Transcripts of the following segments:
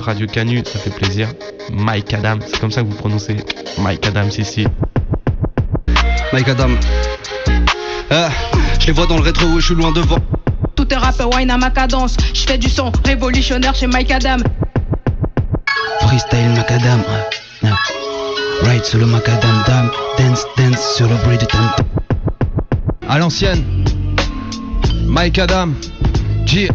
Radio Canu, ça fait plaisir. Mike Adam, c'est comme ça que vous prononcez Mike Adam ici. Mike Adam. Ah, je les vois dans le rétro, je suis loin devant. Tout est rap wine à ma cadence. Je fais du son révolutionnaire chez Mike Adam. Freestyle Macadam. Ride sur le Macadam Dam. Dance, dance sur le bruit de tam À l'ancienne. Mike Adam. G.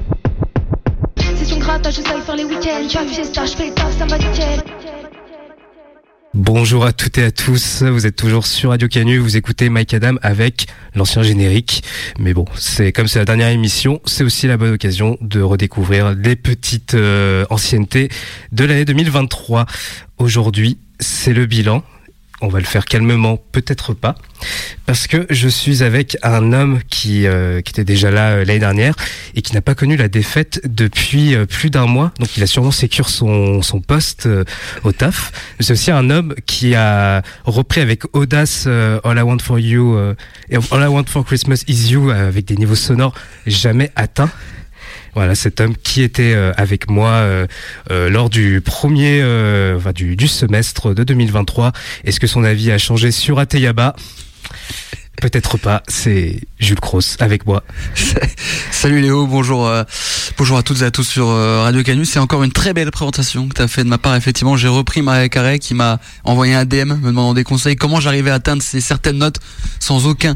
Bonjour à toutes et à tous, vous êtes toujours sur Radio Canu, vous écoutez Mike Adam avec l'ancien générique. Mais bon, c'est comme c'est la dernière émission, c'est aussi la bonne occasion de redécouvrir les petites euh, anciennetés de l'année 2023. Aujourd'hui, c'est le bilan on va le faire calmement, peut-être pas, parce que je suis avec un homme qui, euh, était déjà là euh, l'année dernière et qui n'a pas connu la défaite depuis euh, plus d'un mois. Donc il a sûrement sécure son, son poste au taf. C'est aussi un homme qui a repris avec audace All I Want for You et All I Want for Christmas is You avec des niveaux sonores jamais atteints. Voilà, cet homme qui était euh, avec moi euh, euh, lors du premier, du, semestre de 2023. Est-ce que son avis a changé sur Ateyaba? Peut-être pas, c'est Jules Cross avec moi. Salut Léo, bonjour, bonjour à toutes et à tous sur Radio Canus. C'est encore une très belle présentation que tu as fait de ma part. Effectivement, j'ai repris Maria Carré qui m'a envoyé un DM me demandant des conseils, comment j'arrivais à atteindre ces certaines notes sans aucun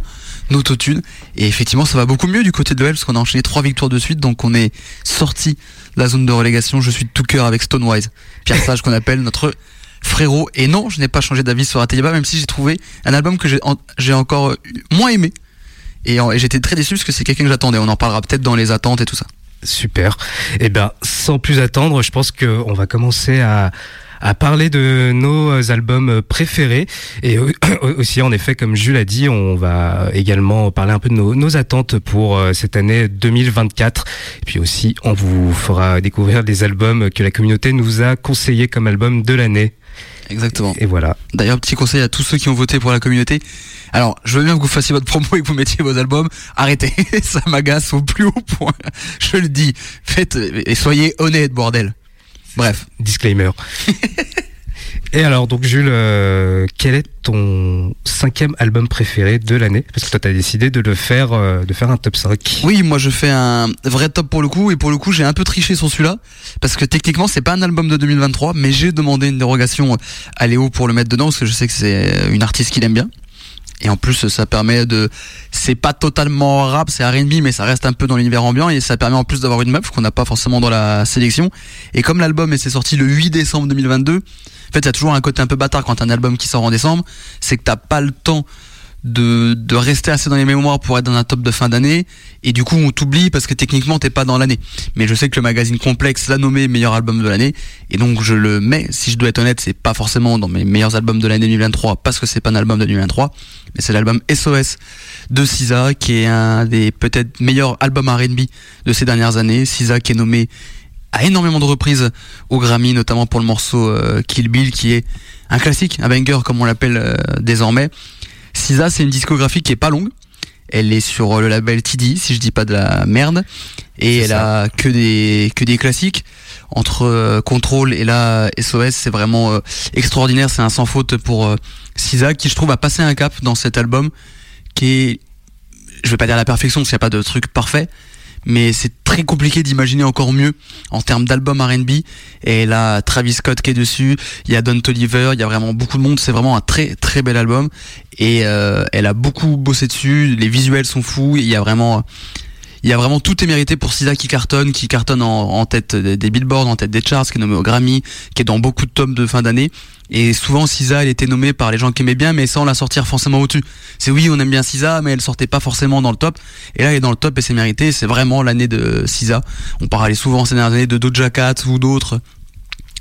Et effectivement, ça va beaucoup mieux du côté de l'OL parce qu'on a enchaîné trois victoires de suite, donc on est sorti de la zone de relégation. Je suis de tout cœur avec Stonewise, Pierre Sage qu'on appelle notre frérot. Et non, je n'ai pas changé d'avis sur Ateliba, même si j'ai trouvé un album que j'ai encore moins aimé. Et, et j'étais très déçu parce que c'est quelqu'un que j'attendais. On en parlera peut-être dans les attentes et tout ça. Super. Eh bien, sans plus attendre, je pense qu'on va commencer à, à parler de nos albums préférés et aussi en effet comme Jules a dit on va également parler un peu de nos, attentes pour euh, cette année 2024 et puis aussi on vous fera découvrir des albums que la communauté nous a conseillés comme album de l'année. Exactement. Et voilà. D'ailleurs, petit conseil à tous ceux qui ont voté pour la communauté. Alors, je veux bien que vous fassiez votre promo et que vous mettiez vos albums. Arrêtez, ça m'agace au plus haut point. Je le dis. Faites et soyez honnêtes, bordel. Bref. Disclaimer. Et alors, donc Jules, euh, quel est ton cinquième album préféré de l'année? Parce que toi, tu as décidé de le faire, euh, de faire un top 5. Oui, moi je fais un vrai top pour le coup, et pour le coup, j'ai un peu triché sur celui-là, parce que techniquement, c'est pas un album de 2023, mais j'ai demandé une dérogation à Léo pour le mettre dedans, parce que je sais que c'est une artiste qu'il aime bien. Et en plus, ça permet de, c'est pas totalement rap, c'est R&B, mais ça reste un peu dans l'univers ambiant et ça permet en plus d'avoir une meuf qu'on n'a pas forcément dans la sélection. Et comme l'album s'est sorti le 8 décembre 2022, en fait, il y a toujours un côté un peu bâtard quand un album qui sort en décembre, c'est que t'as pas le temps de, de rester assez dans les mémoires pour être dans un top de fin d'année. Et du coup on t'oublie parce que techniquement t'es pas dans l'année. Mais je sais que le magazine Complexe l'a nommé meilleur album de l'année. Et donc je le mets. Si je dois être honnête c'est pas forcément dans mes meilleurs albums de l'année 2023 parce que c'est pas un album de 2023 mais c'est l'album SOS de Sisa qui est un des peut-être meilleurs albums R&B de ces dernières années. Sisa qui est nommé à énormément de reprises au Grammy notamment pour le morceau euh, Kill Bill qui est un classique un banger comme on l'appelle euh, désormais Sisa, c'est une discographie qui est pas longue. Elle est sur le label TD, si je dis pas de la merde, et elle a que des que des classiques. Entre euh, Control et là SOS, c'est vraiment euh, extraordinaire. C'est un sans faute pour euh, Sisa qui je trouve a passé un cap dans cet album qui est, je vais pas dire la perfection, s'il n'y a pas de truc parfait, mais c'est très compliqué d'imaginer encore mieux en termes d'album R&B. Et là, Travis Scott qui est dessus, il y a Don Toliver, il y a vraiment beaucoup de monde. C'est vraiment un très très bel album. Et euh, elle a beaucoup bossé dessus. Les visuels sont fous. Il y a vraiment il y a vraiment tout est mérité pour Sisa qui cartonne, qui cartonne en, tête des billboards, en tête des charts, qui est nommé au Grammy, qui est dans beaucoup de tomes de fin d'année. Et souvent, Sisa, elle était nommée par les gens qui aimaient bien, mais sans la sortir forcément au-dessus. C'est oui, on aime bien Sisa, mais elle sortait pas forcément dans le top. Et là, elle est dans le top et c'est mérité. C'est vraiment l'année de Sisa. On parlait souvent ces dernières années de Doja Cat ou d'autres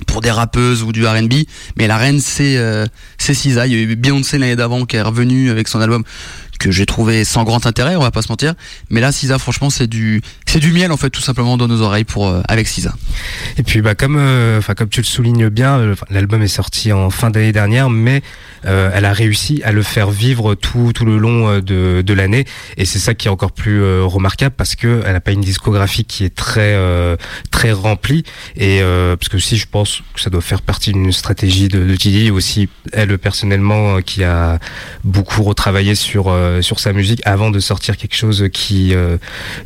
pour des rappeuses ou du R&B, mais la reine c'est euh, c'est. Il y a eu Beyoncé l'année d'avant qui est revenue avec son album que j'ai trouvé sans grand intérêt, on va pas se mentir. Mais là, Sisa, franchement, c'est du, c'est du miel en fait, tout simplement dans nos oreilles pour euh, avec Sisa. Et puis bah comme, euh, enfin comme tu le soulignes bien, euh, l'album est sorti en fin d'année dernière, mais elle a réussi à le faire vivre tout tout le long de, de l'année, et c'est ça qui est encore plus remarquable parce que elle a pas une discographie qui est très très remplie, et parce que aussi je pense que ça doit faire partie d'une stratégie de, de Didi aussi elle personnellement qui a beaucoup retravaillé sur euh, sur sa musique avant de sortir quelque chose qui euh,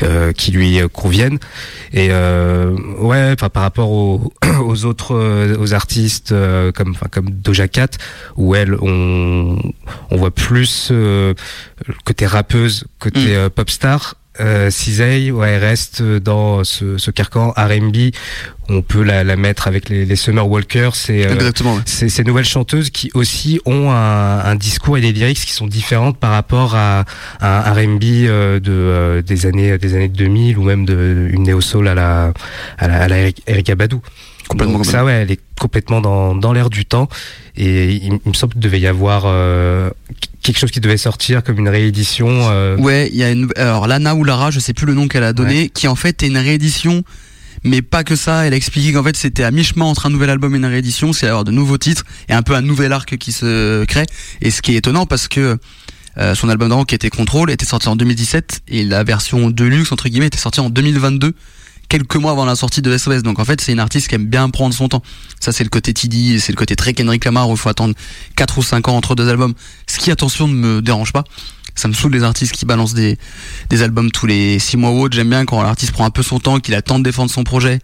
euh, qui lui convienne. Et euh, ouais enfin par rapport aux, aux autres aux artistes euh, comme enfin comme Doja Cat où elle on on voit plus euh, le côté rappeuse côté euh, pop star euh, Cisey, ouais, elle reste dans ce, ce carcan R&B. On peut la, la mettre avec les, les Summer Walker. C'est euh, ces, ces nouvelles chanteuses qui aussi ont un, un discours et des lyrics qui sont différentes par rapport à, à un R&B euh, de euh, des années des années 2000 ou même de une néo soul à la à la, à la Erykah Badu. Complètement, Donc ça ouais, elle est complètement dans dans l'air du temps et il, il me semble qu'il devait y avoir euh, quelque chose qui devait sortir comme une réédition euh, Ouais, il y a une, alors Lana ou Lara, je sais plus le nom qu'elle a donné, qui en fait est une réédition. Mais pas que ça, elle a expliqué qu'en fait c'était à mi-chemin entre un nouvel album et une réédition, c'est avoir de nouveaux titres et un peu un nouvel arc qui se crée. Et ce qui est étonnant parce que euh, son album d'avant qui était Control était sorti en 2017 et la version Deluxe entre guillemets était sortie en 2022 quelques mois avant la sortie de SOS donc en fait c'est une artiste qui aime bien prendre son temps. Ça c'est le côté TD c'est le côté très Kendrick Lamar où il faut attendre 4 ou 5 ans entre deux albums. Ce qui attention ne me dérange pas. Ça me saoule les artistes qui balancent des, des albums tous les 6 mois ou autres j'aime bien quand l'artiste prend un peu son temps qu'il attend de défendre son projet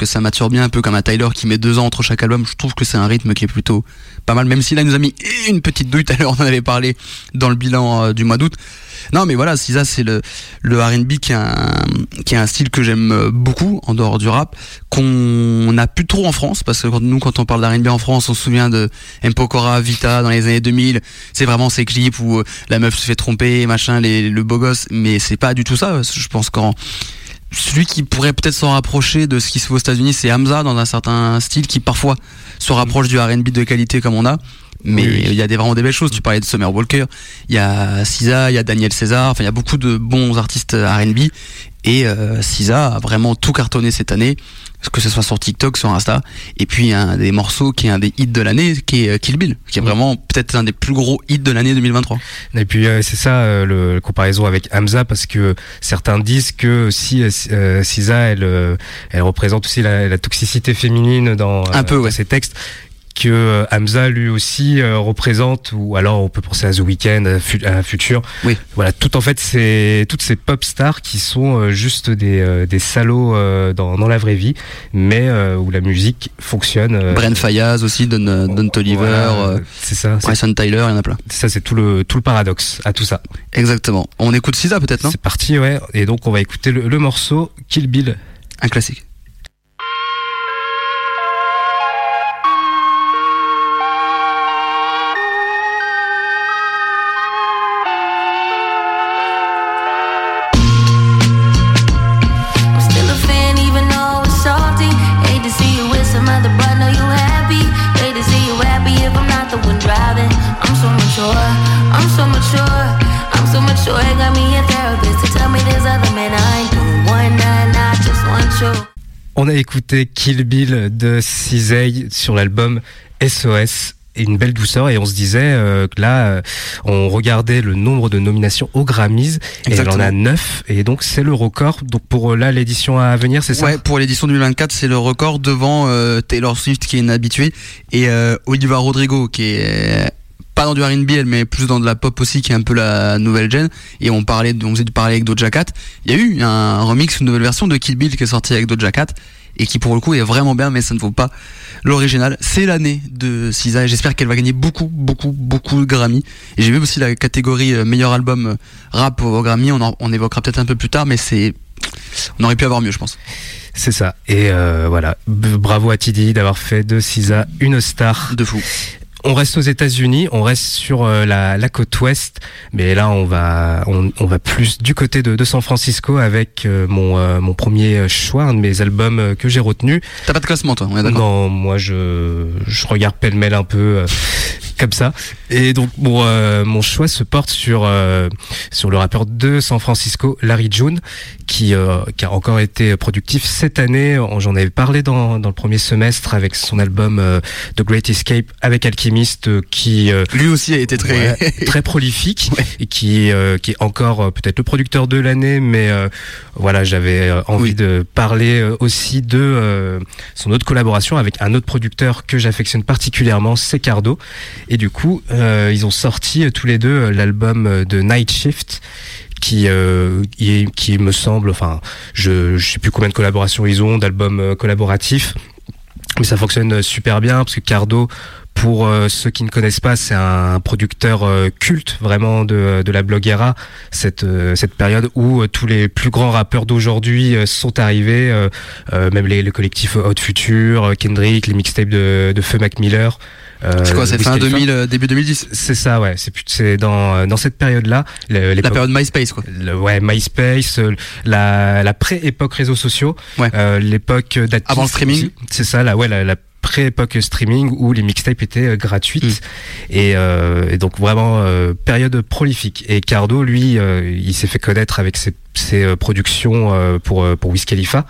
que ça mature bien un peu comme un Tyler qui met deux ans entre chaque album je trouve que c'est un rythme qui est plutôt pas mal même si là il nous a mis une petite douille tout à l'heure on en avait parlé dans le bilan euh, du mois d'août non mais voilà Sisa c'est le le R&B qui est un style que j'aime euh, beaucoup en dehors du rap qu'on n'a plus trop en France parce que nous quand on parle d'R&B en France on se souvient de M. Pokora, Vita dans les années 2000 c'est vraiment ces clips où euh, la meuf se fait tromper machin les, le beau gosse mais c'est pas du tout ça je pense qu'en celui qui pourrait peut-être s'en rapprocher de ce qui se fait aux États-Unis c'est Hamza dans un certain style qui parfois se rapproche du R&B de qualité comme on a mais Oui, oui. il y a des, vraiment des belles choses. Tu parlais de Summer Walker, il y a Sisa, il y a Daniel César, enfin il y a beaucoup de bons artistes R&B et euh, Sisa a vraiment tout cartonné cette année, que ce soit sur TikTok, sur Insta. Et puis un des morceaux qui est un des hits de l'année, qui est euh, Kill Bill, qui est vraiment peut-être un des plus gros hits de l'année 2023. Et puis euh, c'est ça euh, le, le comparaison avec Hamza parce que certains disent que si euh, Sisa elle euh, elle représente aussi la, la toxicité féminine dans, Un peu, dans ouais. ses textes que euh, Hamza lui aussi euh, représente ou alors on peut penser à The Weeknd à, à Future Oui. voilà tout en fait c'est toutes ces pop stars qui sont euh, juste des euh, des salauds euh, dans dans la vraie vie mais euh, où la musique fonctionne Brent Fayaz aussi, Don, Don Toliver, voilà, c'est ça Bryson Tyler, il y en a plein. ça c'est tout le tout le paradoxe à tout ça Exactement. On écoute Sisa peut-être, non? C'est parti, ouais. Et donc, on va écouter le, le morceau Kill Bill. Un classique. On a écouté Kill Bill de Cisey sur l'album SOS. Et une belle douceur et on se disait euh, que là euh, on regardait le nombre de nominations aux Grammys et elle en a Exactement. 9 et donc c'est le record donc pour euh, là l'édition à venir c'est ça Ouais, pour l'édition 2024, c'est le record devant euh, Taylor Swift qui est une habituée et Oliva Rodrigo qui est pas dans du R&B elle mais plus dans de la pop aussi qui est un peu la nouvelle gen. Et on parlait de- on faisait du parler avec Doja Cat. Il y a eu un remix une nouvelle version de Kill Bill qui est sortie avec Doja Cat et qui pour le coup est vraiment bien mais ça ne vaut pas l'original. C'est l'année de Sisa et j'espère qu'elle va gagner beaucoup beaucoup beaucoup de Grammy. Et j'ai vu aussi la catégorie euh, meilleur album euh, rap au Grammy. On, en- on évoquera peut-être un peu plus tard mais c'est on aurait pu avoir mieux je pense. C'est ça. Et euh, voilà. Bravo à Tidi d'avoir fait de Sisa une star. De fou on reste aux États-Unis, on reste sur euh, la, la côte ouest, mais là on va on, on va plus du côté de, de San Francisco avec euh, mon euh, mon premier choix, un de mes albums que j'ai retenu. T'as pas de classement, toi, on est d'accord Non, moi je je regarde pêle-mêle un peu. Comme ça. Et donc mon euh, mon choix se porte sur euh, sur le rappeur de San Francisco, Larry June, qui euh, qui a encore été productif cette année. J'en avais parlé dans dans le premier semestre avec son album euh, The Great Escape avec Alchemist, euh, qui euh, Lui aussi a été très. Ouais, très prolifique et qui euh, qui est encore peut-être le producteur de l'année mais euh, voilà j'avais envie Oui. de parler aussi de euh, son autre collaboration avec un autre producteur que j'affectionne particulièrement c'est Cardo et du coup euh, ils ont sorti euh, tous les deux euh, l'album de Night Shift qui euh, qui, me semble enfin je je sais plus combien de collaborations ils ont d'albums collaboratifs mais ça fonctionne super bien parce que Cardo pour euh, ceux qui ne connaissent pas, c'est un producteur euh, culte vraiment de, de la bloguera, cette, euh, cette période où euh, tous les plus grands rappeurs d'aujourd'hui euh, sont arrivés, euh, euh, même les, le collectif Hot Future, Kendrick, les mixtapes de, de Feu Mac Miller. C'est quoi, c'est fin Khalifa. 2000, euh, début 2010 C'est ça, ouais. C'est dans dans cette période-là, La période MySpace, quoi. le- ouais, MySpace, la, la pré-époque réseaux sociaux, Ouais. euh, l'époque d'Atis Avant le streaming. C'est ça, là, ouais, la, la pré-époque streaming où les mixtapes étaient euh, gratuites Mm. et, euh, et donc vraiment euh, période prolifique. Et Cardo, lui, euh, il s'est fait connaître avec ses, ses euh, productions euh, pour pour Wiz Khalifa.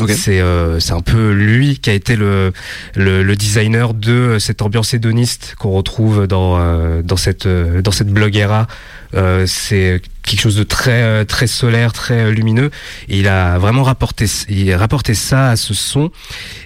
Ok. C'est euh, c'est un peu lui qui a été le, le le designer de cette ambiance hédoniste qu'on retrouve dans euh, dans cette dans cette bloguera. Euh, c'est quelque chose de très euh, très solaire, très euh, lumineux. Et il a vraiment rapporté il a rapporté ça à ce son.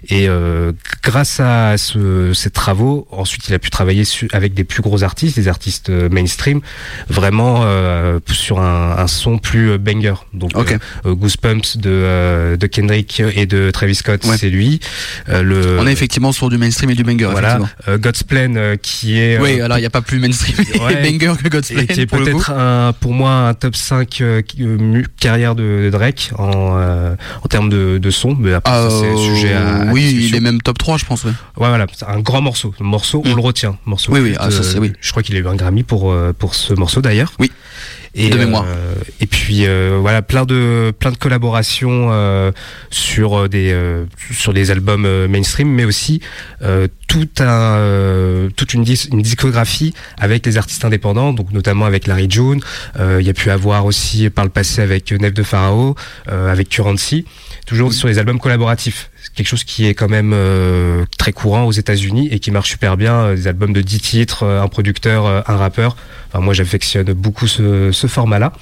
Et euh, grâce à ce, ces travaux, ensuite il a pu travailler su- avec des plus gros artistes, des artistes euh, mainstream, vraiment euh, sur un, un son plus banger. Donc Ok. euh, Goosebumps de, euh, de Kendrick et de Travis Scott, Ouais. c'est lui. Le, On est effectivement sur du mainstream et du banger. voilà, euh, God's Plan euh, qui est euh, Oui, alors il n'y a pas plus mainstream Ouais. et banger que God's et Plan. qui est peut-être un, pour moi un top 5 euh, euh, carrière de, de Drake en, euh, en termes de, de son, mais après c'est sujet à, oui, il est même top 3, je pense. Ouais. Ouais, voilà, c'est un grand morceau. Le morceau, on Mm. le retient. Morceau Oui, oui, ah, ça, c'est- oui. Je crois qu'il a eu un Grammy pour pour ce morceau d'ailleurs. Oui. Et, De mémoire. euh, et puis euh, voilà, plein de plein de collaborations euh, sur des euh, sur des albums mainstream, mais aussi euh, tout un euh, toute une, dis- une discographie avec les artistes indépendants, donc notamment avec Larry June. Euh, Il y a pu avoir aussi par le passé avec Nef de Pharaoh, euh, avec Currency, toujours sur les albums collaboratifs. Quelque chose qui est quand même euh, très courant aux États-Unis et qui marche super bien. euh, Des albums de 10 titres, euh, un producteur, un rappeur. Enfin, moi, j'affectionne beaucoup ce, format-là.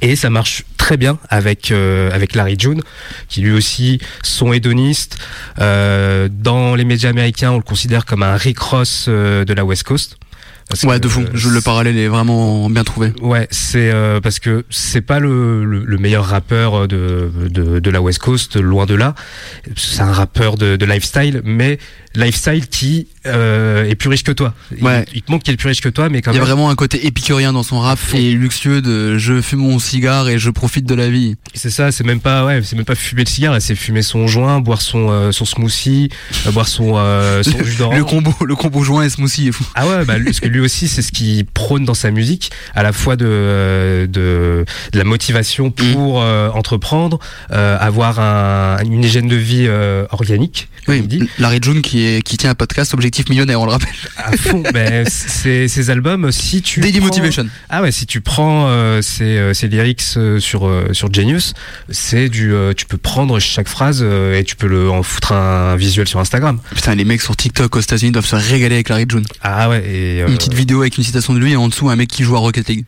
Et ça marche très bien avec avec Larry June, qui lui aussi son hédoniste. Dans les médias américains, on le considère comme un Rick Ross euh, de la West Coast. Parce Ouais, que, de fond. Je, le parallèle est vraiment bien trouvé. Ouais, c'est euh, parce que c'est pas le, le, le meilleur rappeur de, de, de la West Coast, loin de là. C'est un rappeur de, de lifestyle, mais lifestyle qui euh, est plus riche que toi. Il- Ouais. Il, te montre qu'il est plus riche que toi, mais quand Il y a même. vraiment un côté épicurien dans son rap et luxueux de je fume mon cigare et je profite de la vie. C'est ça, c'est même pas ouais, c'est même pas fumer le cigare, c'est fumer son joint, boire son euh, son smoothie, euh, boire son son jus d'orange. Le combo, le combo joint et smoothie est fou. Ah ouais, bah, parce que lui aussi, c'est ce qu'il prône dans sa musique, à la fois de, de, de la motivation pour euh, entreprendre, avoir un, une hygiène de vie organique, Oui, il dit, Larry June qui est qui tient un podcast Objectif Millionnaire, on le rappelle. à fond. Ben, ces, albums, si tu Daily prends- Motivation. Ah ouais, si tu prends euh, ces, euh, ces lyrics euh, sur euh, sur Genius, c'est du, euh, tu peux prendre chaque phrase et tu peux le en foutre un visuel sur Instagram. Putain, les mecs sur TikTok aux États-Unis doivent se régaler avec Larry June. Ah ouais, et Une petite vidéo avec une citation de lui et en dessous un mec qui joue à Rocket League.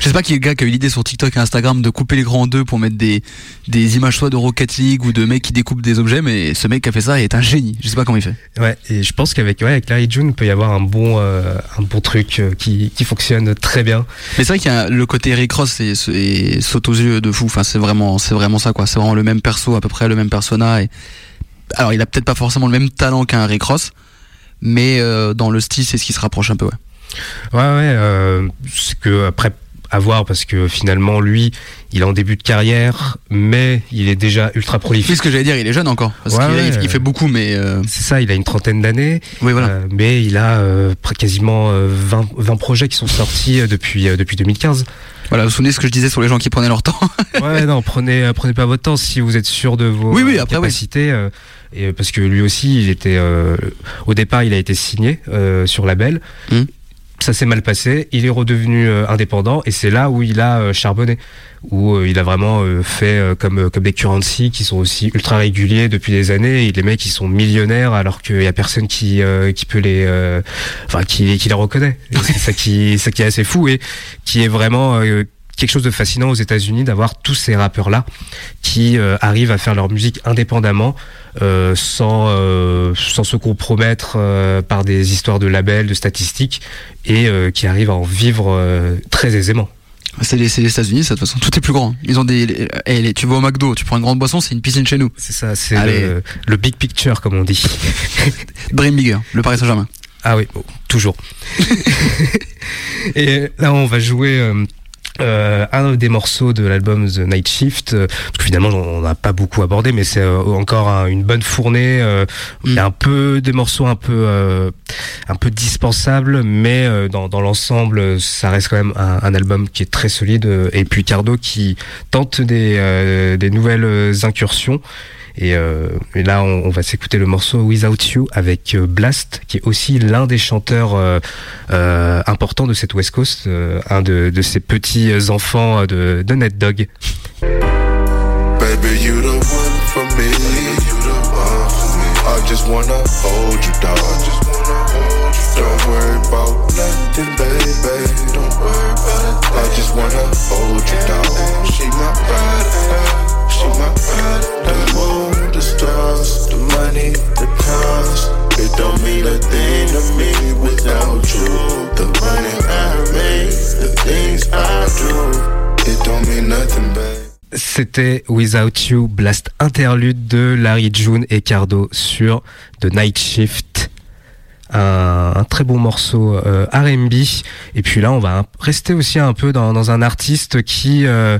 Je sais pas qui est le gars qui a eu l'idée sur TikTok et Instagram de couper l'écran en deux pour mettre des, des images soit de Rocket League ou de mecs qui découpent des objets, mais ce mec qui a fait ça est un génie. Je sais pas comment il fait. Ouais, et je pense qu'avec ouais, avec Larry June, il peut y avoir un bon, euh, un bon truc euh, qui, qui fonctionne très bien. Mais c'est vrai qu'il y a le côté Rick Ross et, et saute aux yeux de fou. Enfin, c'est vraiment, c'est vraiment ça, quoi. C'est vraiment le même perso, à peu près le même persona. Et... Alors, il a peut-être pas forcément le même talent qu'un Rick Ross, mais euh, dans le style, c'est ce qui se rapproche un peu, ouais. Ouais, ouais, euh, c'est que après, à voir parce que finalement lui, il est en début de carrière, mais il est déjà ultra prolifique. Oui, ce que j'allais dire, il est jeune encore. Parce Ouais, qu'il ouais, il, il fait euh, beaucoup, mais euh, C'est ça, il a une trentaine d'années, oui, voilà. euh, mais il a euh, quasiment euh, 20, 20 projets qui sont sortis euh, depuis euh, depuis 2015. Voilà, vous vous souvenez ce que je disais sur les gens qui prenaient leur temps Ouais, non, prenez euh, prenez pas votre temps si vous êtes sûr de vos Oui, oui, euh, après, capacités. euh, et parce que lui aussi, il était euh, au départ, il a été signé euh, sur label. Mm. Ça s'est mal passé. Il est redevenu euh, indépendant et c'est là où il a euh, charbonné, où euh, il a vraiment fait comme comme des currency qui sont aussi ultra réguliers depuis des années. Et les mecs, ils sont millionnaires alors qu'il y a personne qui qui peut les, enfin qui qui les reconnaît. C'est ça qui ça qui est assez fou et qui est vraiment quelque chose de fascinant aux États-Unis d'avoir tous ces rappeurs là qui euh, arrivent à faire leur musique indépendamment euh, sans euh, sans se compromettre par des histoires de labels, de statistiques et qui arrivent à en vivre très aisément. C'est les, États-Unis, ça, de toute façon, tout est plus grand. Ils ont des. les- eh, les- tu vas au McDo, tu prends une grande boisson, c'est une piscine chez nous. C'est ça, c'est le, le big picture comme on dit. Dream Bigger, le Paris Saint-Germain. Ah oui, bon, toujours. et là, on va jouer euh, un des morceaux de l'album The Night Shift, euh, parce que finalement, on n'a pas beaucoup abordé, mais c'est euh, encore un- une bonne fournée. euh, Il y a un peu des morceaux un peu euh, un peu dispensables, mais euh, dans, dans l'ensemble, ça reste quand même un, un album qui est très solide. Et puis Cardo qui tente des euh, des nouvelles incursions. Et, euh, et là, on, va s'écouter le morceau Without You avec euh, Blast, qui est aussi l'un des chanteurs euh, importants de cette West Coast, un de, de ces petits enfants de, de Ned Dog. Money, the cars. It don't mean a thing to me without you. The money I make, the things I do. It don't mean nothing, babe. C'était Without You, Blast interlude de Larry June et Cardo sur The Night Shift. Un, très beau morceau euh, R&B et puis là on va rester aussi un peu dans, un artiste qui euh,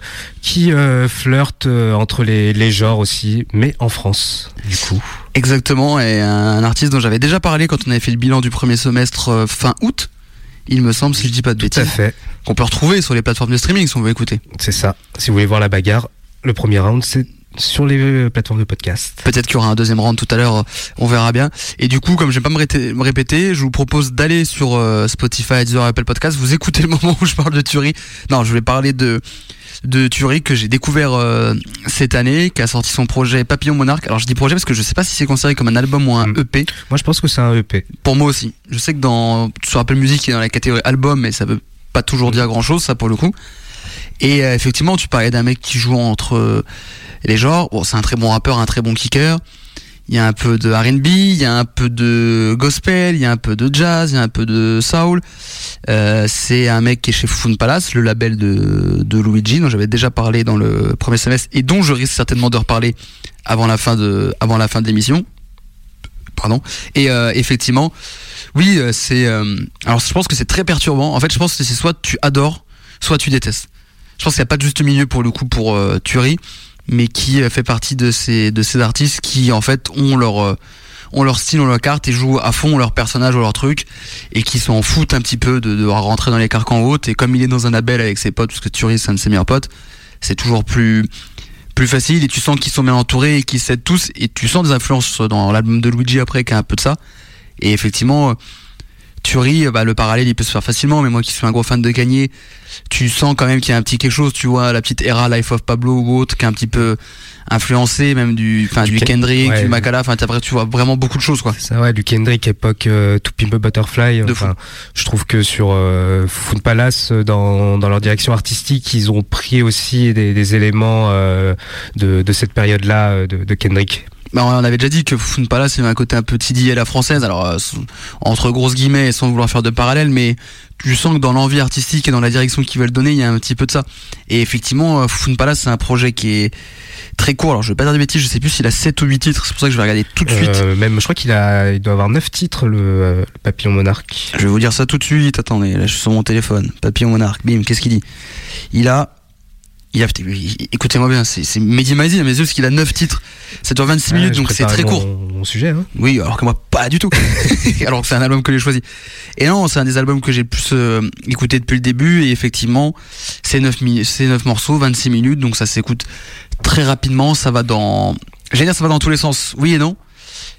euh, flirte entre les, les genres aussi mais en France du coup Exactement, et un artiste dont j'avais déjà parlé quand on avait fait le bilan du premier semestre euh, fin août, il me semble, si je dis pas de tout à bêtises, fait qu'on peut retrouver sur les plateformes de streaming si on veut écouter. c'est ça si vous voulez voir la bagarre le premier round c'est sur les euh, plateformes de podcast Peut-être qu'il y aura un deuxième round tout à l'heure, euh, on verra bien. Et du coup, comme je vais pas me, ré- me répéter, je vous propose d'aller sur Spotify, Deezer, Apple Podcast. Vous écoutez le moment où je parle de Thury. Non, je vais parler de de Thury que j'ai découvert euh, cette année, qui a sorti son projet Papillon Monarque. Alors je dis projet parce que je sais pas si c'est considéré comme un album ou un Mm. EP. moi je pense que c'est un EP Pour moi aussi. Je sais que dans sur Apple Music, il est dans la catégorie album, mais ça veut pas toujours dire grand chose, ça pour le coup. Et euh, effectivement, tu parlais d'un mec qui joue entre euh, les genres. Bon, c'est un très bon rappeur, un très bon kicker. Il y a un peu de R&B, il y a un peu de gospel, il y a un peu de jazz, il y a un peu de soul. Euh, c'est un mec qui est chez Fun Palace, le label de, de Luigi, dont j'avais déjà parlé dans le premier semestre et dont je risque certainement de reparler avant la fin de, avant la fin de l'émission. Pardon. Et euh, effectivement, oui, euh, c'est. euh, alors, je pense que c'est très perturbant. En fait, je pense que c'est soit tu adores, soit tu détestes. Je pense qu'il n'y a pas de juste milieu pour le coup pour euh, Thury, mais qui euh, fait partie de ces de ces artistes qui en fait ont leur euh, ont leur style, ont leur carte et jouent à fond leur personnage ou leur truc et qui s'en foutent un petit peu de, de rentrer dans les carcans hautes. Et comme il est dans un label avec ses potes, parce que Thury c'est un de ses meilleurs potes, c'est toujours plus plus facile et tu sens qu'ils sont bien entourés et qu'ils s'aident tous et tu sens des influences dans l'album de Luigi après qui a un peu de ça et effectivement euh, Thury bah, le parallèle il peut se faire facilement mais moi qui suis un gros fan de Kanye tu sens quand même qu'il y a un petit quelque chose tu vois la petite era Life of Pablo ou autre qui est un petit peu influencé même du enfin Du du, Ken- Kendrick ouais. du Makala enfin après tu vois vraiment beaucoup de choses quoi Ça ouais, du Kendrick époque euh, To Pimp a Butterfly. Enfin, je trouve que sur euh, Food Palace, euh, dans, dans leur direction artistique, ils ont pris aussi des, des éléments euh, de, de cette période-là euh, de, de Kendrick. Bah, on avait déjà dit que Fun Palace avait un côté un peu TD à la française, alors euh, entre grosses guillemets, sans vouloir faire de parallèle, mais tu sens que dans l'envie artistique et dans la direction qu'ils veulent donner, il y a un petit peu de ça. Et effectivement, euh, Fun Palace, c'est un projet qui est très court. Alors je vais pas dire de bêtises, je sais plus s'il a 7 ou 8 titres, c'est pour ça que je vais regarder tout de suite. Euh, même, je crois qu'il a, il doit avoir 9 titres, le, euh, le papillon monarque. Je vais vous dire ça tout de suite. Attendez, là je suis sur mon téléphone. Papillon Monarque, bim, qu'est-ce qu'il dit? Il a. Il a. Écoutez-moi bien, c'est Mehdi Maizi à mes yeux, parce qu'il a 9 titres. Ça dure 26 Ouais, minutes, donc c'est très court. Mon, mon sujet, hein. Oui, alors que moi, pas du tout. alors que c'est un album que j'ai choisi. Et non, c'est un des albums que j'ai le plus euh, écouté depuis le début. Et effectivement, c'est 9, mi- c'est 9 morceaux, 26 minutes, donc ça s'écoute très rapidement. Ça va dans. J'allais dire, ça va dans tous les sens. Oui et non.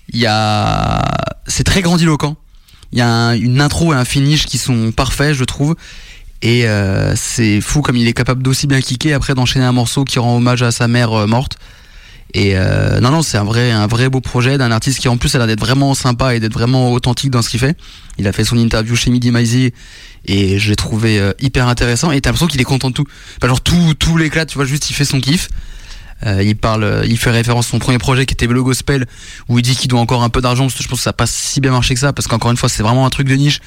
Il y a. C'est très grandiloquent. Il y a un- une intro et un finish qui sont parfaits, je trouve. Et euh, c'est fou comme il est capable d'aussi bien kicker après d'enchaîner un morceau qui rend hommage à sa mère euh, morte. Et euh, non, non, c'est un vrai, un vrai beau projet d'un artiste qui en plus a l'air d'être vraiment sympa et d'être vraiment authentique dans ce qu'il fait. Il a fait son interview chez Midi Maizy et je l'ai trouvé euh, hyper intéressant. Et t'as l'impression qu'il est content de tout. Enfin, genre tout, tout l'éclate, tu vois, juste il fait son kiff. Il parle, il fait référence à son premier projet qui était le gospel où il dit qu'il doit encore un peu d'argent parce que je pense que ça a pas si bien marché que ça parce qu'encore une fois c'est vraiment un truc de niche.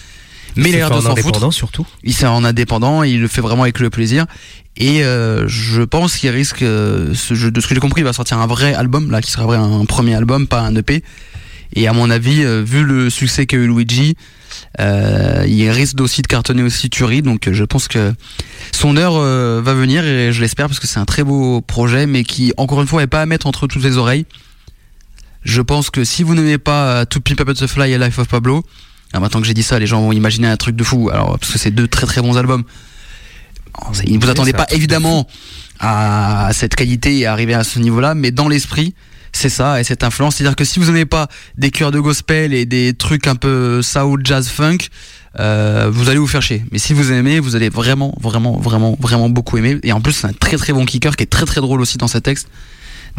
Mais il a l'air de en s'en foutre. surtout. Il s'est en indépendant, il le fait vraiment avec le plaisir. Et euh, je pense qu'il risque, euh, ce jeu, de ce que j'ai compris, il va sortir un vrai album, là, qui sera vrai un premier album, pas un EP. Et à mon avis, euh, vu le succès qu'a eu Luigi, euh, il risque aussi de cartonner aussi Turi. Donc euh, je pense que son heure va venir et je l'espère parce que c'est un très beau projet, mais qui, encore une fois, est pas à mettre entre toutes les oreilles. Je pense que si vous n'aimez pas To Pimp a Butterfly et Life of Pablo, alors maintenant que j'ai dit ça, les gens vont imaginer un truc de fou. Alors parce que c'est deux très très bons albums. Ils ne vous un pas évidemment à cette qualité et à arriver à ce niveau-là, mais dans l'esprit, c'est ça et cette influence. C'est-à-dire que si vous n'aimez pas des chœurs de gospel et des trucs un peu soul, jazz, funk, euh, vous allez vous faire chier. Mais si vous aimez, vous allez vraiment, vraiment, vraiment, vraiment beaucoup aimer. Et en plus, c'est un très très bon kicker qui est très très drôle aussi dans ses textes.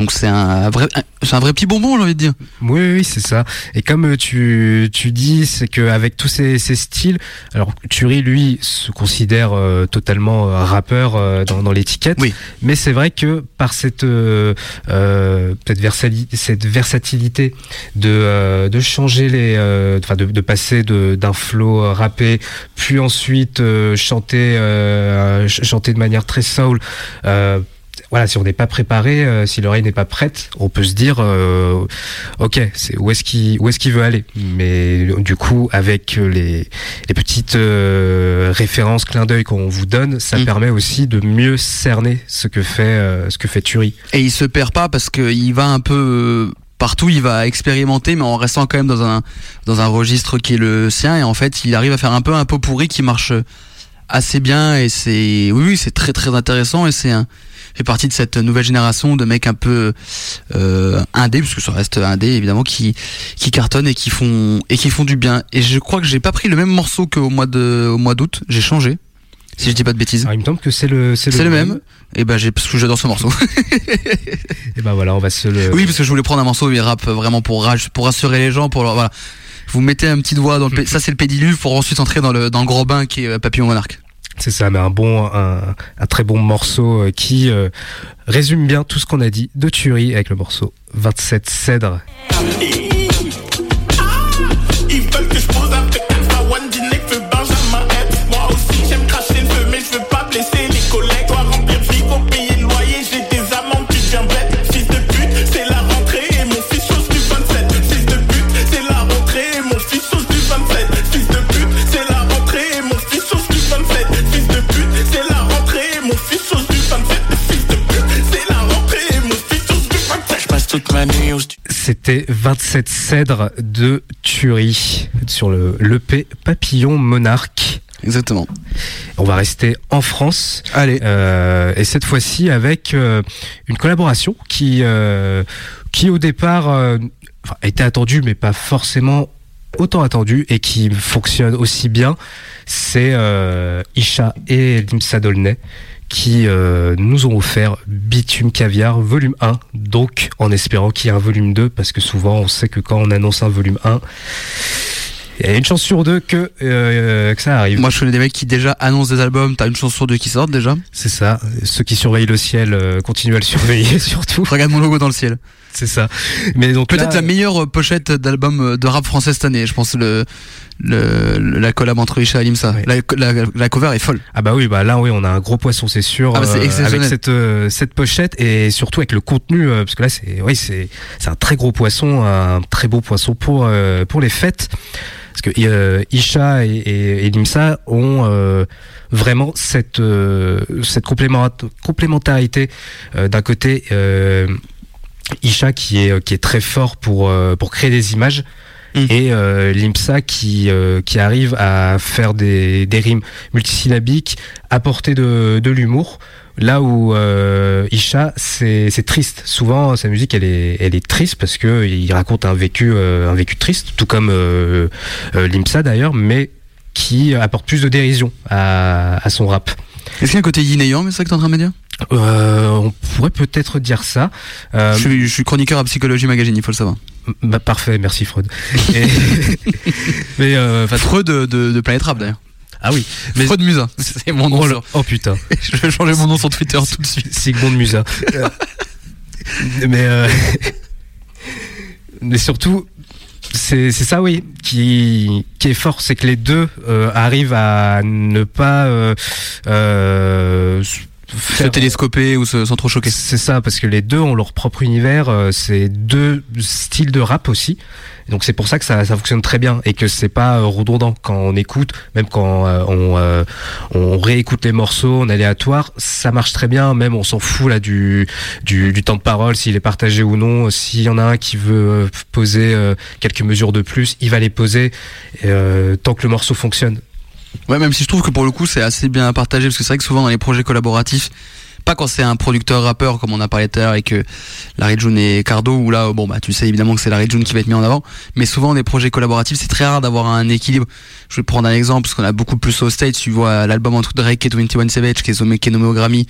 Donc c'est un vrai, c'est un vrai petit bonbon, j'ai envie de dire. Oui, oui, c'est ça. Et comme euh, tu, tu dis, c'est qu'avec tous ces, ces styles, alors Turi, lui, se considère euh, totalement euh, rappeur euh, dans, dans l'étiquette. Oui. Mais c'est vrai que par cette, euh, euh, peut-être versali- cette versatilité de, euh, de changer les, euh, enfin de, de passer de- d'un flow rappé, puis ensuite euh, chanter, euh, ch- chanter de manière très soul. Voilà, si on n'est pas préparé, euh, si l'oreille n'est pas prête, on peut se dire, euh, ok, c'est où est-ce qu'il où est-ce qu'il veut aller. Mais du coup, avec les, les petites euh, références, clins d'œil qu'on vous donne, ça Mm. permet aussi de mieux cerner ce que fait euh, ce que fait Turi. Et il se perd pas parce qu'il va un peu euh, partout, il va expérimenter, mais en restant quand même dans un dans un registre qui est le sien. Et en fait, il arrive à faire un peu un pot pourri qui marche assez bien. Et c'est oui, oui, c'est très très intéressant. Et c'est un fait partie de cette nouvelle génération de mecs un peu euh, indé, parce que ça reste indé évidemment, qui qui cartonnent et qui font et qui font du bien. Et je crois que j'ai pas pris le même morceau qu'au mois de au mois d'août. J'ai changé, si je dis pas de bêtises. Alors, il me semble que c'est le C'est le même. Et ben j'ai parce que j'adore ce morceau. Et ben voilà, on va se le. Oui, parce que je voulais prendre un morceau où il rappe vraiment pour rage, pour rassurer les gens, pour leur, voilà. Vous mettez un petit doigt dans le, ça c'est le pédiluve pour ensuite entrer dans le, dans le gros bain qui est euh, Papillon Monarque. C'est ça, mais un bon, un, très bon morceau euh, qui euh, résume bien tout ce qu'on a dit de Turi avec le morceau 27 Cèdres. C'était 27 Cèdres de Turi sur le l'EP Papillon Monarque. Exactement. On va rester en France. Allez. Euh, et cette fois-ci avec euh, une collaboration qui, euh, qui au départ était attendue, mais pas forcément autant attendue et qui fonctionne aussi bien. C'est Isha et Limsa Dolnay qui euh, nous ont offert Bitume Caviar volume 1, donc en espérant qu'il y ait un volume 2, parce que souvent on sait que quand on annonce un volume 1, il y a une chance sur deux que, euh, que ça arrive. Moi je connais des mecs qui déjà annoncent des albums, t'as une chance sur deux qui sortent déjà. C'est ça. Ceux qui surveillent le ciel euh, continuent à le surveiller surtout. Regarde mon logo dans le ciel. C'est ça. Mais donc Peut-être la meilleure pochette d'album de rap français cette année. Je pense le, le, la collab entre Isha et Limsa. La, la, la cover est folle. Ah bah oui, bah là oui, on a un gros poisson, c'est sûr, Ah bah euh, avec cette euh, cette pochette et surtout avec le contenu, euh, parce que là c'est oui c'est c'est un très gros poisson, un très beau poisson pour euh, pour les fêtes, parce que euh, Isha et, et, et Limsa ont euh, vraiment cette euh, cette complément- complémentarité euh, d'un côté. Euh, Isha qui est qui est très fort pour euh, pour créer des images et euh, Limsa qui euh, qui arrive à faire des des rimes multisyllabiques, apporter de de l'humour. Là où euh, Isha c'est c'est triste. Souvent sa musique elle est elle est triste parce que il raconte un vécu euh, un vécu triste, tout comme euh, euh, Limsa d'ailleurs, mais qui apporte plus de dérision à, à son rap. Est-ce qu'il y a un côté yin et yang, c'est ça que t'es en train de me dire? Euh, on pourrait peut-être dire ça. Euh, je, suis, je suis chroniqueur à Psychologie Magazine, il faut le savoir. Bah, parfait, merci Freud. Et- mais euh, Freud de, de, de Planète Rap d'ailleurs. Ah oui. Mais... Freud Musa, c'est mon nom. Oh, sur- oh putain. je vais changer mon nom sur Twitter tout de suite. Sigmund Musa. Mais euh, mais surtout c'est c'est ça oui qui qui est fort c'est que les deux euh, arrivent à ne pas euh, euh, Se télescoper ou se, sans trop choquer. c'est ça parce que les deux ont leur propre univers euh, c'est deux styles de rap aussi. Donc c'est pour ça que ça, ça fonctionne très bien et que c'est pas euh, redondant. Quand on écoute même quand euh, on, euh, on réécoute les morceaux en aléatoire ça marche très bien. Même on s'en fout là du, du, du temps de parole s'il est partagé ou non. S'il y en a un qui veut euh, poser euh, quelques mesures de plus il va les poser. Euh, tant que le morceau fonctionne Ouais, même si je trouve que pour le coup c'est assez bien partagé parce que c'est vrai que souvent dans les projets collaboratifs, pas quand c'est un producteur rappeur comme on a parlé tout à l'heure avec euh, Larry June et Cardo où là bon bah tu sais évidemment que c'est Larry June qui va être mis en avant, mais souvent des projets collaboratifs c'est très rare d'avoir un équilibre. Je vais prendre un exemple parce qu'on a beaucoup plus au States, tu vois l'album entre Drake et 21 Savage qui est nommé, qui est nommé au Grammy.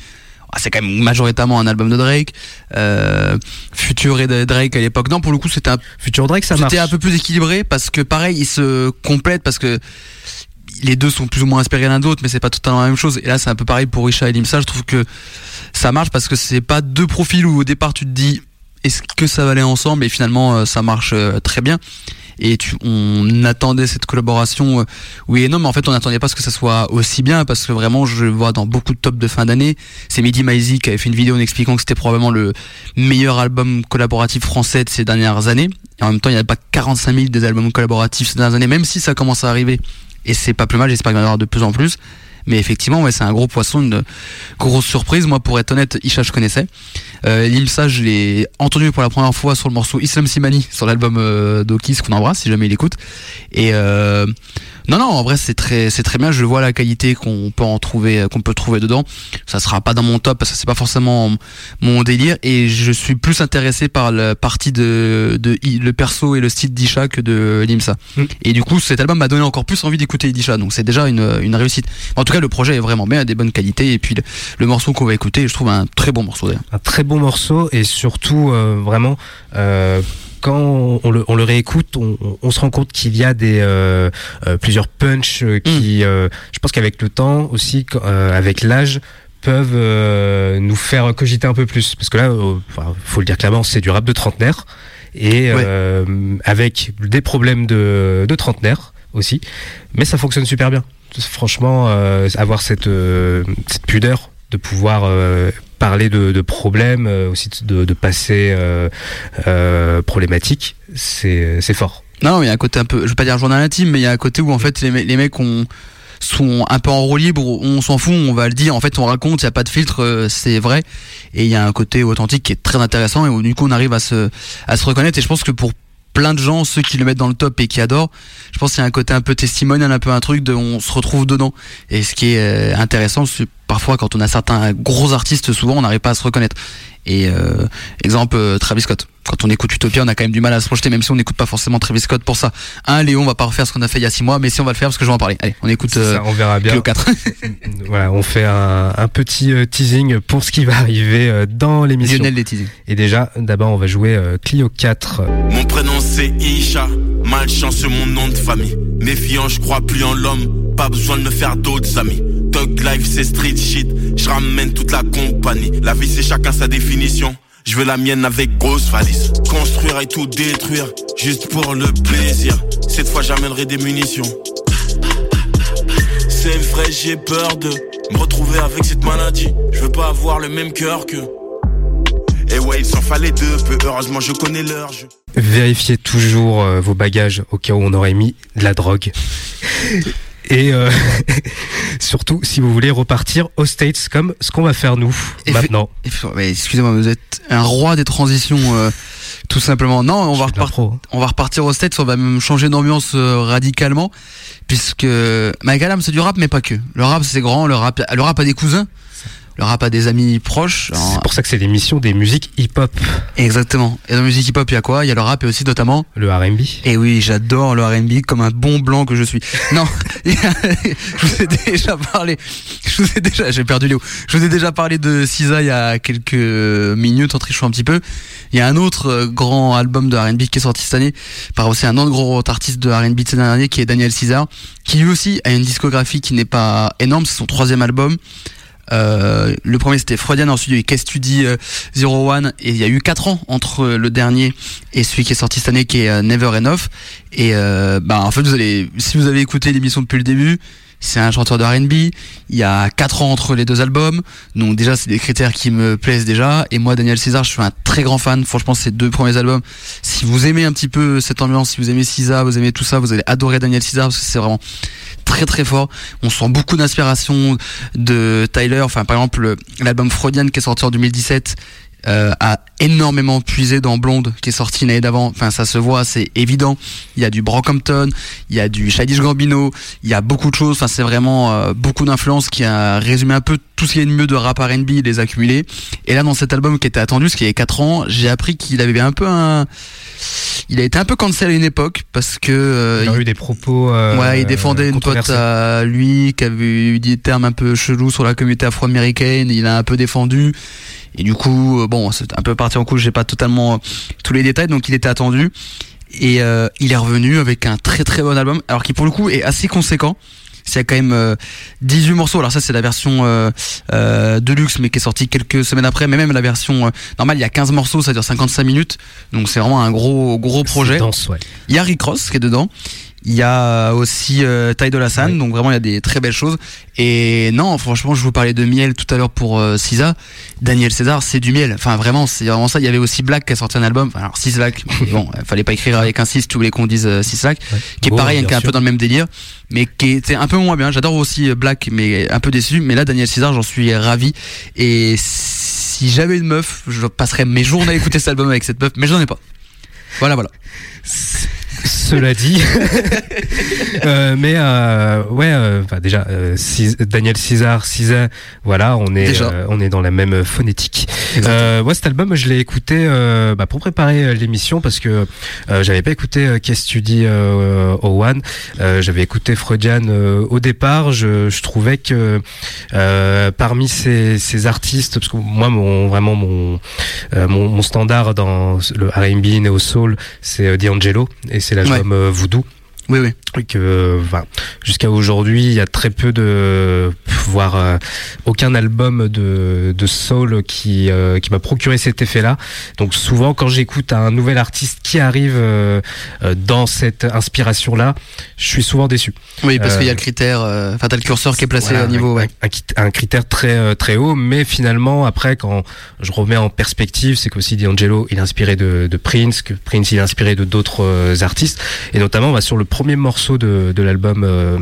Ah, c'est quand même majoritairement un album de Drake. Euh, Future et Drake à l'époque. Non, pour le coup, c'était un Future Drake, ça marche. C'était un peu plus équilibré parce que pareil, ils se complètent parce que les deux sont plus ou moins inspirés l'un de l'autre, mais c'est pas totalement la même chose. Et là, c'est un peu pareil pour Isha et Limsa. Je trouve que ça marche parce que c'est pas deux profils où au départ tu te dis est-ce que ça va aller ensemble? Et finalement euh, ça marche euh, très bien. Et tu, on attendait cette collaboration, euh, oui et non, mais en fait on n'attendait pas ce que ça soit aussi bien parce que vraiment je vois dans beaucoup de tops de fin d'année. C'est Mehdi Maizi qui avait fait une vidéo en expliquant que c'était probablement le meilleur album collaboratif français de ces dernières années. Et en même temps, il n'y a pas 45 000 des albums collaboratifs ces dernières années, même si ça commence à arriver. Et c'est pas plus mal, j'espère qu'il y en avoir de plus en plus. Mais effectivement, ouais, c'est un gros poisson, une grosse surprise. Moi, pour être honnête, Isha, je connaissais. Euh, Limsa, je l'ai entendu pour la première fois sur le morceau Islam Simani, sur l'album euh, d'Okis qu'on embrasse, si jamais il écoute. Et euh, non, non, en vrai, c'est très, c'est très bien. Je vois la qualité qu'on peut en trouver, qu'on peut trouver dedans. Ça sera pas dans mon top parce que c'est pas forcément mon délire. Et je suis plus intéressé par la partie de, de le perso et le style d'Isha que de Limsa. Et du coup, cet album m'a donné encore plus envie d'écouter Isha. Donc c'est déjà une, une réussite. En tout cas, le projet est vraiment bien, a des bonnes qualités. Et puis le, le morceau qu'on va écouter, je trouve un très bon morceau d'ailleurs. un très bon morceau et surtout euh, vraiment euh, quand on, le, on le réécoute, on, se rend compte qu'il y a des euh, euh, plusieurs punchs euh, qui, euh, je pense qu'avec le temps aussi, avec l'âge, peuvent euh, nous faire cogiter un peu plus. Parce que là, euh, faut le dire clairement, c'est du rap de trentenaire et euh, avec des problèmes de, de trentenaire aussi, mais ça fonctionne super bien. Franchement, avoir cette, cette pudeur de pouvoir euh, parler de, problèmes, euh, aussi de, de passé euh, euh, problématique, c'est fort. Non, il y a un côté un peu, je vais pas dire journal intime, mais il y a un côté où en fait les, les mecs ont sont un peu en roue libre, on s'en fout, on va le dire. En fait, on raconte, il y a pas de filtre, c'est vrai. Et il y a un côté authentique qui est très intéressant et où du coup on arrive à se à se reconnaître. Et je pense que pour plein de gens, ceux qui le mettent dans le top et qui adorent, je pense qu'il y a un côté un peu testimonial, un peu un truc de on se retrouve dedans. Et ce qui est euh, intéressant, c'est parfois quand on a certains gros artistes, souvent on n'arrive pas à se reconnaître. Et euh, exemple euh, Travis Scott. Quand on écoute Utopia, on a quand même du mal à se projeter, même si on n'écoute pas forcément Travis Scott pour ça. Un, Léon, on va pas refaire ce qu'on a fait il y a six mois, mais si on va le faire parce que je vais en parler. Allez, on écoute euh, ça, on verra bien. Kilo 4. Voilà, on fait un, un petit euh, teasing pour ce qui va arriver euh, dans l'émission. Lionel les teasing. Et déjà, d'abord, on va jouer Clio 4. Mon prénom c'est Isha, malchance mon nom de famille. Méfiant, je crois plus en l'homme, pas besoin de me faire d'autres amis. Thug life c'est street shit, je ramène toute la compagnie. La vie c'est chacun sa définition. Je veux la mienne avec grosse valise. Construire et tout détruire, juste pour le plaisir. Cette fois j'amènerai des munitions. C'est vrai, j'ai peur de me retrouver avec cette maladie. Je veux pas avoir le même cœur que. Et ouais, il s'en fallait deux peu. Heureusement, je connais l'heure. je- Vérifiez toujours euh, vos bagages au cas où on aurait mis de la drogue. Et euh, surtout, si vous voulez repartir aux States comme ce qu'on va faire nous Et maintenant. Excusez-moi, vous êtes un roi des transitions, euh, tout simplement. Non, on va, Je repart- hein. on va repartir aux States, on va même changer d'ambiance euh, radicalement, puisque Mike Adams c'est du rap, mais pas que. Le rap c'est grand, le rap, le rap a des cousins, le rap a des amis proches. C'est pour ça que c'est l'émission des musiques hip-hop, Exactement. Et dans la musique hip-hop, il y a quoi? Il y a le rap et aussi notamment. le R&B. Et oui, j'adore le R&B comme un bon blanc que je suis. Non, je vous ai déjà parlé. Je vous ai déjà, j'ai perdu Léo. Je vous ai déjà parlé de Sisa il y a quelques minutes en trichant un petit peu. Il y a un autre euh, grand album de R&B qui est sorti cette année par aussi un autre gros artiste de R&B de cette année qui est Daniel César, qui lui aussi a une discographie qui n'est pas énorme. C'est son troisième album. Euh, le premier c'était Freudian, ensuite il y a eu K-Study euh, Zero One et il y a eu 4 ans entre le dernier et celui qui est sorti cette année qui est euh, Never Enough. Et bah en fait vous allez si vous avez écouté l'émission depuis le début c'est un chanteur de R&B il y a 4 ans entre les deux albums donc déjà c'est des critères qui me plaisent déjà et moi Daniel César je suis un très grand fan franchement ces deux premiers albums si vous aimez un petit peu cette ambiance si vous aimez Cisa vous aimez tout ça vous allez adorer Daniel César parce que c'est vraiment très très fort. On sent beaucoup d'inspiration de Tyler. Enfin, par exemple, l'album Freudian qui est sorti en 2017 euh, a énormément puisé dans Blonde qui est sorti l'année d'avant. Enfin, ça se voit, c'est évident. Il y a du Brockhampton, il y a du Childish Gambino, il y a beaucoup de choses. Enfin, c'est vraiment euh, beaucoup d'influence qui a résumé un peu tout ce qu'il y a de mieux de rap R&B, et les accumulés. Et là, dans cet album qui était attendu, ce qui est 4 ans, j'ai appris qu'il avait un peu un il a été un peu cancel à une époque parce que euh, Il a eu des propos. euh, ouais, il défendait une pote à lui qui avait eu des termes un peu chelous sur la communauté afro-américaine. Il a un peu défendu. Et du coup, euh, bon, c'est un peu parti en couche. J'ai pas totalement euh, tous les détails, donc il était attendu. Et euh, il est revenu avec un très très bon album, alors qui pour le coup est assez conséquent. C'est quand même euh, 18 morceaux. Alors ça c'est la version euh, euh, deluxe, mais qui est sortie quelques semaines après. Mais même la version normale, il y a 15 morceaux, ça dure 55 minutes. Donc c'est vraiment un gros gros projet. Dense, ouais. Il y a Rick Ross qui est dedans. Il y a aussi euh, Ty Dolla Sign, donc vraiment il y a des très belles choses. Et non, franchement, je vous parlais de miel tout à l'heure pour euh, Sisa. Daniel César, c'est du miel. Enfin, vraiment, c'est vraiment ça. Il y avait aussi Black qui a sorti un album. Enfin, alors Sislack, mais bon, il fallait pas écrire avec un 6 si tu voulais qu'on dise euh, Sislack, qui est pareil, qui est un peu dans le même délire, mais qui était un peu moins bien. J'adore aussi euh, Black, mais un peu déçu. Mais là, Daniel César, j'en suis ravi. Et si j'avais une meuf, je passerais mes journées à écouter cet album avec cette meuf, mais j'en ai pas. Voilà, voilà. Cela dit, Euh, mais euh, ouais, euh, déjà euh, Cis- Daniel César, Cisa, voilà, on est euh, on est dans la même phonétique. Euh, moi, cet album, je l'ai écouté euh, bah, pour préparer euh, l'émission parce que euh, j'avais pas écouté euh, Case Study euh, au One. Euh, j'avais écouté Freudian euh, au départ. Je, je trouvais que euh, parmi ces, ces artistes, parce que moi, mon vraiment mon euh, mon, mon standard dans le R&B, neo soul, c'est euh, D'Angelo et c'est l'album euh, Voodoo. Oui, oui. Que enfin, jusqu'à aujourd'hui, il y a très peu de voire euh, aucun album de, de soul qui euh, qui m'a procuré cet effet-là. Donc souvent quand j'écoute un nouvel artiste qui arrive euh, euh, dans cette inspiration-là, je suis souvent déçu. Oui, parce Euh, qu'il y a le critère, euh, enfin, t'as le curseur qui est placé voilà, au niveau, un, ouais. un, critère très euh, très haut, mais finalement après quand je remets en perspective, c'est qu'aussi D'Angelo il est inspiré de, de Prince, que Prince il est inspiré de d'autres euh, artistes, et notamment bah, sur le premier morceau de, de l'album euh,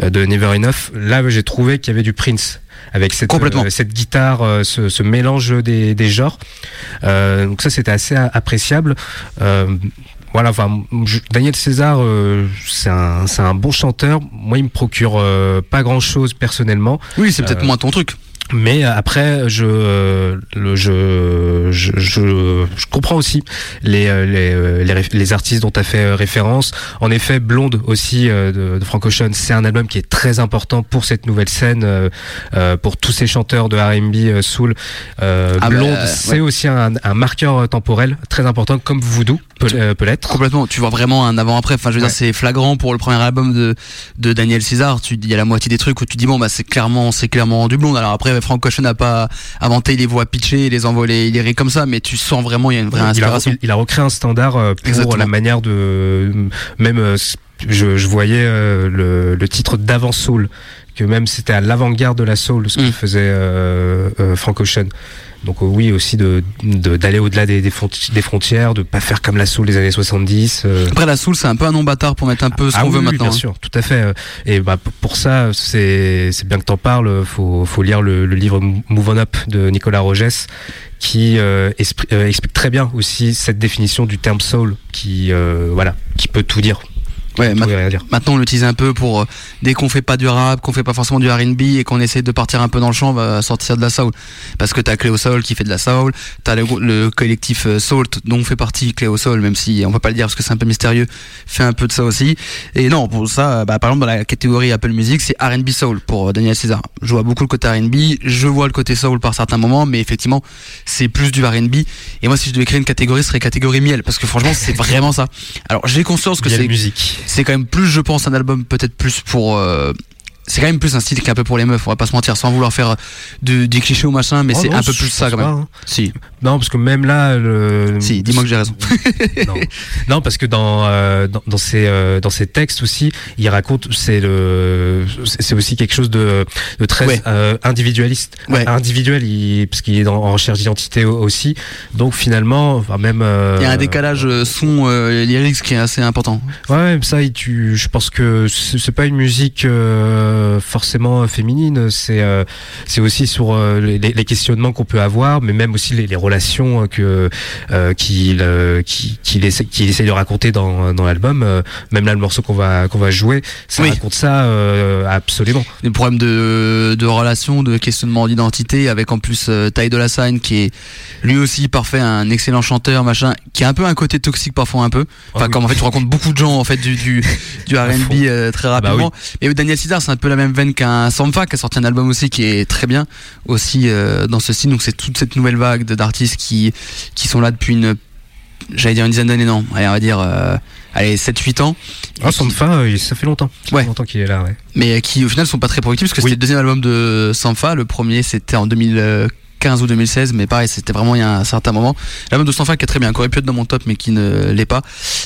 de Never Enough, là j'ai trouvé qu'il y avait du Prince avec cette Complètement. euh, cette guitare, euh, ce, ce mélange des, des genres. Euh, donc ça c'était assez appréciable. Euh, voilà, enfin, je- Daniel César, euh, c'est un, un bon chanteur. Moi, il me procure euh, pas grand chose personnellement. Oui, c'est peut-être Euh, moins ton truc. Mais après, je, euh, le, je, je, je, je comprends aussi les, euh, les, euh, les, les artistes dont tu as fait euh, référence. En effet, Blonde aussi euh, de, de Frank Ocean, c'est un album qui est très important pour cette nouvelle scène, euh, euh, pour tous ces chanteurs de R&B euh, soul. Euh, Ah bah, Blonde, euh, c'est ouais. aussi un, un marqueur euh, temporel très important, comme Voodoo peut, euh, peut l'être. Complètement, tu vois vraiment un avant-après. Enfin, je veux Ouais. dire, c'est flagrant pour le premier album de, de Daniel César. Tu, il y a la moitié des trucs où tu dis bon, bah, c'est clairement, c'est clairement du blonde. Alors après, Après, Frank Ocean n'a pas inventé les voix pitchées, les envolées lyriques comme ça, mais tu sens vraiment il y a une vraie il a, inspiration. il, il a recréé un standard euh, pour Exactement. la manière de même euh, je, je voyais euh, le, le titre d'avant soul que même c'était à l'avant-garde de la soul ce que Mm. faisait euh, euh, Frank Ocean donc euh, oui aussi de de- d'aller au-delà des, des, fronti- des frontières de pas faire comme la soul des années 70 euh, Après, la soul, c'est un peu un nom bâtard pour mettre un peu ce ah qu'on oui, veut oui, maintenant. bien hein. sûr, tout à fait. euh, Et bah pour ça, c'est c'est bien que t'en parles. Faut faut lire le, le livre Move On Up de Nicolas Rogès qui euh, explique très bien aussi cette définition du terme soul qui euh, voilà qui peut tout dire. Ouais, ma-. Maintenant, on l'utilise un peu pour euh, dès qu'on fait pas du rap, qu'on fait pas forcément du R&B et qu'on essaie de partir un peu dans le champ, on va sortir de la soul. Parce que t'as Cléo Soul qui fait de la soul, t'as le, le collectif euh, Salt dont fait partie Cléo Soul, même si on peut pas le dire parce que c'est un peu mystérieux, fait un peu de ça aussi. Et non, pour ça, bah, par exemple dans la catégorie Apple Music, c'est R&B Soul pour euh, Daniel César. Je vois beaucoup le côté R&B, je vois le côté soul par certains moments, mais effectivement, c'est plus du R&B. Et moi, si je devais créer une catégorie, ce serait catégorie miel, parce que franchement, c'est vraiment ça. Alors, j'ai conscience que c'est musique. C'est quand même plus je pense un album peut-être plus pour euh, c'est quand même plus un style qui est un peu pour les meufs on va pas se mentir sans vouloir faire du, des clichés ou machin mais Oh c'est un peu plus ça quand même pas, hein. si Non, parce que même là, le... si dis-moi que j'ai raison non. non, parce que dans euh, dans, dans ses euh, dans ses textes aussi, il raconte c'est le c'est aussi quelque chose de de très Ouais. euh, individualiste, Ouais. individuel, il, parce qu'il est dans, en recherche d'identité au- aussi. Donc finalement, enfin même euh, il y a un décalage euh, son euh, lyrics qui est assez important Ouais, ça, il- tu, je pense que c'est c'est pas une musique euh, forcément féminine. C'est euh, c'est aussi sur euh, les, les questionnements qu'on peut avoir, mais même aussi les, les relations que euh, qu'il euh, essaie, de raconter dans, dans l'album. Euh, même là, le morceau qu'on va qu'on va jouer, ça Oui. raconte ça euh, absolument. des problèmes de, de relations, de questionnement d'identité, avec en plus euh, Ty Dolla Sign qui est lui aussi parfait, un excellent chanteur, machin, qui a un peu un côté toxique parfois un peu. Enfin, Ah oui. comme en fait tu rencontres beaucoup de gens en fait du du, du R&B euh, très bah rapidement. Et Daniel César, c'est un peu la même veine qu'un Sampha qui a sorti un album aussi qui est très bien aussi euh, dans ce style. Donc c'est toute cette nouvelle vague d'artistes qui qui sont là depuis une j'allais dire une dizaine d'années non, allez on va dire euh, allez 7 8 ans. Ah, euh, ça fait longtemps. Ça fait Ouais. longtemps qu'il est là. Ouais. mais qui au final sont pas très productifs parce que Oui. c'était le deuxième album de Sanfa. Le premier c'était en 2015 ou 2016, mais pareil, c'était vraiment il y a un certain moment. L'album de Sanfa qui est très bien, qui aurait pu être dans mon top, mais qui ne l'est pas.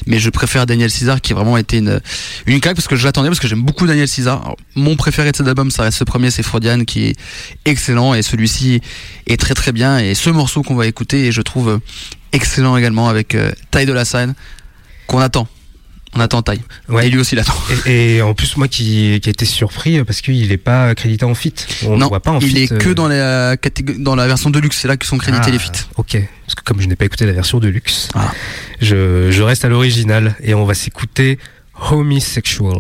Mais je préfère Daniel César qui a vraiment été une, une claque parce que je l'attendais parce que j'aime beaucoup Daniel César. Mon préféré de cet album, ça reste ce premier, c'est Freudian qui est excellent et celui-ci est très très bien. Et ce morceau qu'on va écouter, je trouve euh, excellent également avec euh, Ty de la Sign qu'on attend. On attend Ty. Ouais. Et lui aussi l'attend. Et, et en plus, moi qui, qui a été surpris euh, parce qu'il est pas crédité en fit. On non, voit pas en il feat, est euh, que dans la, catég- dans la version de luxe, c'est là que sont crédités Ah, les feats. Ok, parce que comme je n'ai pas écouté la version de luxe, Ah. je, je reste à l'original et on va s'écouter Homosexual.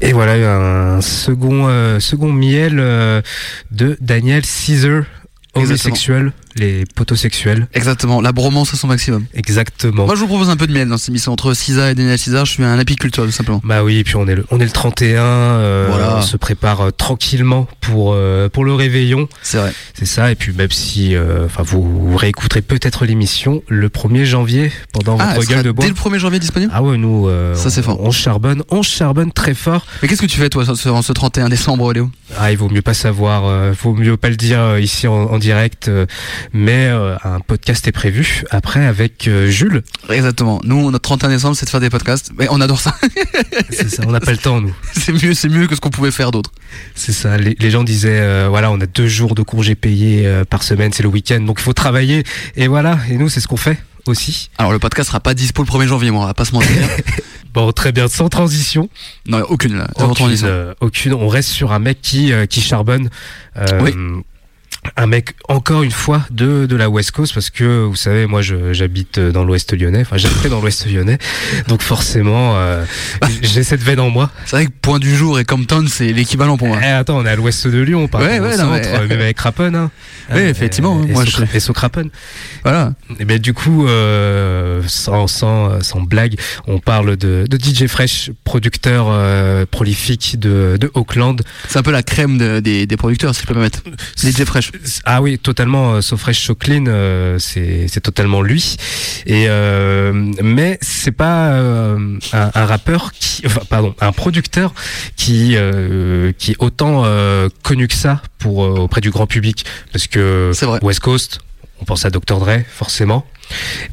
Et voilà un second euh, second miel euh, de Daniel Caesar, homosexuel, les potosexuels. Exactement, la bromance à son maximum. Exactement. Moi, je vous propose un peu de miel dans cette émission entre Cisa et Daniel César. Je suis un apiculteur, tout simplement. Bah oui, et puis on est le, on est le 31, euh, Voilà. on se prépare euh, tranquillement pour euh, pour le réveillon, C'est vrai. c'est ça. Et puis même si, enfin vous, réécouterez peut-être l'émission le 1er janvier pendant Ah, votre gueule de bois. dès le 1er janvier disponible Ah ouais, nous, Ça, c'est fort. On charbonne, on charbonne très fort. Mais qu'est-ce que tu fais, toi, en ce 31 décembre, Léo? Ah, il vaut mieux pas savoir, euh, vaut mieux pas le dire ici en, en direct, mais euh, un podcast est prévu après avec euh, Jules. Exactement. Nous, notre 31 décembre, c'est de faire des podcasts. Mais on adore ça. C'est ça, on n'a pas le temps nous. c'est mieux, c'est mieux que ce qu'on pouvait faire d'autre. C'est ça. Les, les gens disaient, euh, voilà, on a deux jours de congés payés euh, par semaine, c'est le week-end, donc il faut travailler. Et voilà. Et nous, c'est ce qu'on fait aussi. Alors, le podcast sera pas dispo le 1er janvier, moi, on va pas se mentir. Bon, très bien, sans transition. non, aucune, là. Aucune, transition. euh, aucune. On reste sur un mec qui euh, qui charbonne. Euh, Oui. Un mec encore une fois de de la West Coast parce que vous savez moi je- j'habite dans l'Ouest lyonnais enfin j'habitais dans l'Ouest lyonnais donc forcément euh, j'ai cette veine en moi C'est vrai que Point du Jour et Compton, c'est l'équivalent pour moi. eh, attends on est à l'Ouest de Lyon par Ouais, ouais, non, centre, mais- euh, même avec Rapon hein. Euh, effectivement, et, moi, et, je- et Socrapen. Voilà. Et ben du coup, euh, sans, sans, sans blague, on parle de, de DJ Fresh, producteur euh, prolifique de, de Auckland. C'est un peu la crème de- des, des producteurs, si je peux me permettre. DJ Fresh. Ah oui, totalement. euh, So Fresh So Clean, euh, c'est c'est totalement lui. Et euh, mais c'est pas euh, un, un rappeur qui, enfin pardon, un producteur qui euh, qui est autant euh, connu que ça pour euh, auprès du grand public, parce que vrai. West Coast, on pense à Dr Dre forcément.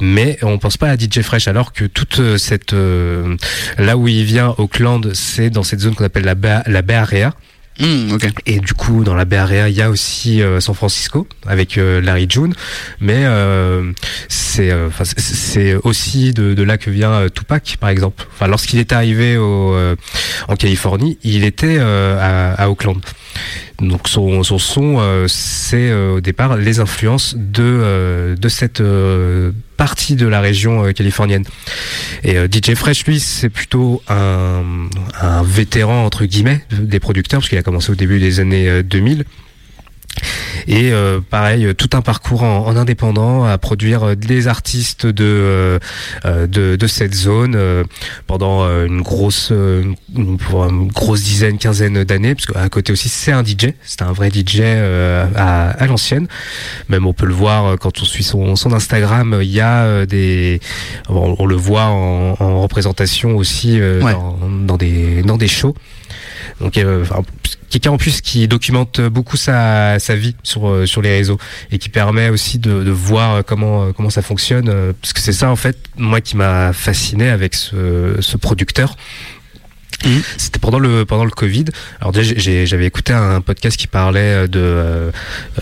Mais on pense pas à DJ Fresh alors que toute cette euh, là où il vient Auckland, c'est dans cette zone qu'on appelle la Bay, la Bay Area. Hmm. Et du coup, dans la Bay Area, il y a aussi euh, San Francisco avec euh, Larry June, mais euh, c'est euh, c'est- aussi de, de là que vient euh, Tupac, par exemple. Enfin, lorsqu'il est arrivé au, euh, en Californie, il était à, à Oakland. Donc son, son son, euh, c'est euh, au départ les influences de euh, de cette partie de la région californienne. Et DJ Fresh, lui, c'est plutôt un, un vétéran entre guillemets des producteurs parce qu'il a commencé au début des années euh, 2000. Et euh, pareil, tout un parcours en, en indépendant à produire euh, des artistes de euh, euh, de, de cette zone euh, pendant euh, une grosse une, grosse dizaine, quinzaine d'années, parce qu'à côté aussi c'est un DJ, c'est un vrai DJ euh, à, à l'ancienne. Même on peut le voir quand on suit son, son Instagram, il y a des on, on le voit en, en représentation aussi euh, Ouais. dans, dans des dans des shows. Donc euh, enfin, quelqu'un en plus qui documente beaucoup sa, sa vie sur euh, sur les réseaux et qui permet aussi de, de voir comment euh, comment ça fonctionne euh, parce que c'est ça en fait moi qui m'a fasciné avec ce, ce producteur. Mhm. C'était pendant le pendant le Covid. Alors déjà j'avais écouté un podcast qui parlait de euh,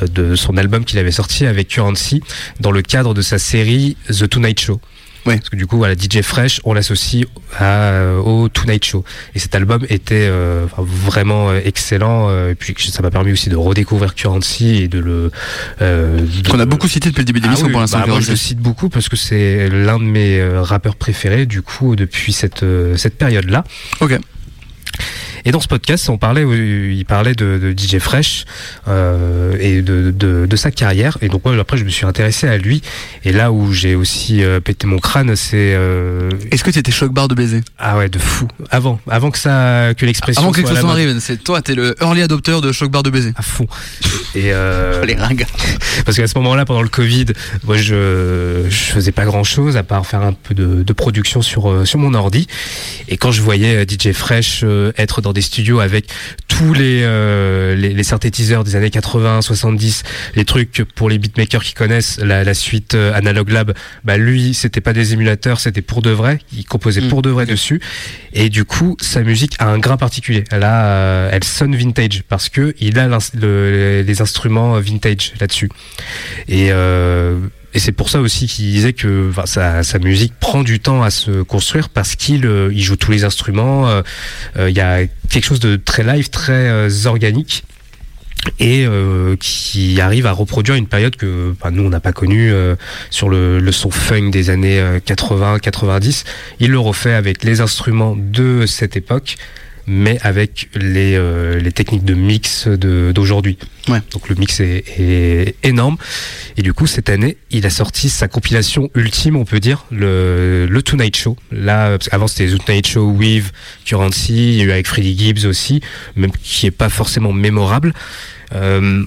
de son album qu'il avait sorti avec Currency dans le cadre de sa série The Tonight Show. Ouais. Parce que du coup, voilà, DJ Fresh, on l'associe à, euh, au Tonight Show. Et cet album était euh, vraiment euh, excellent. euh, et puis ça m'a permis aussi de redécouvrir Currency et de le. Euh, Qu'on a beaucoup cité depuis le début de Ah l'émission oui, pour l'instant. bah, moi, je le cite beaucoup parce que c'est l'un de mes rappeurs préférés du coup depuis cette euh, cette période là. Ok. Et dans ce podcast, on parlait, euh, il parlait de, de DJ Fresh euh, et de, de, de sa carrière. Et donc moi, après, je me suis intéressé à lui. Et là où j'ai aussi euh, pété mon crâne, c'est euh, Est-ce que tu étais choc barre de baiser? Ah ouais, de fou. Avant, avant que ça, que l'expression Avant que l'expression arrive, c'est toi, t'es le early adopter de choc barre de baiser. à fond. Et euh, Les ringards. parce qu'à ce moment-là, pendant le Covid, moi, je, je faisais pas grand-chose à part faire un peu de, de production sur sur mon ordi. Et quand je voyais DJ Fresh être dans des studios avec tous les, euh, les les synthétiseurs des années 80, 70, les trucs pour les beatmakers qui connaissent la, la suite euh, Analog Lab, bah lui, c'était pas des émulateurs, c'était pour de vrai. Il composait Mm. pour de vrai dessus. Et du coup, sa musique a un grain particulier. Elle a, euh, elle sonne vintage parce que il a le- les instruments vintage là-dessus. Et et c'est pour ça aussi qu'il disait que sa, sa musique prend du temps à se construire parce qu'il euh, il joue tous les instruments. euh, euh, Il y a quelque chose de très live, très euh, organique et euh, qui arrive à reproduire une période que nous on n'a pas connue euh, sur le, le son funk des années 80-90. Il le refait avec les instruments de cette époque mais avec les, euh, les techniques de mix de- d'aujourd'hui. Ouais. Donc le mix est, est énorme. Et du coup, cette année, il a sorti sa compilation ultime, on peut dire, le, le Tonight Show. Là, parce qu'avant c'était The Tonight Show with Currency, il y a eu avec Freddie Gibbs aussi, même qui est pas forcément mémorable. Euh,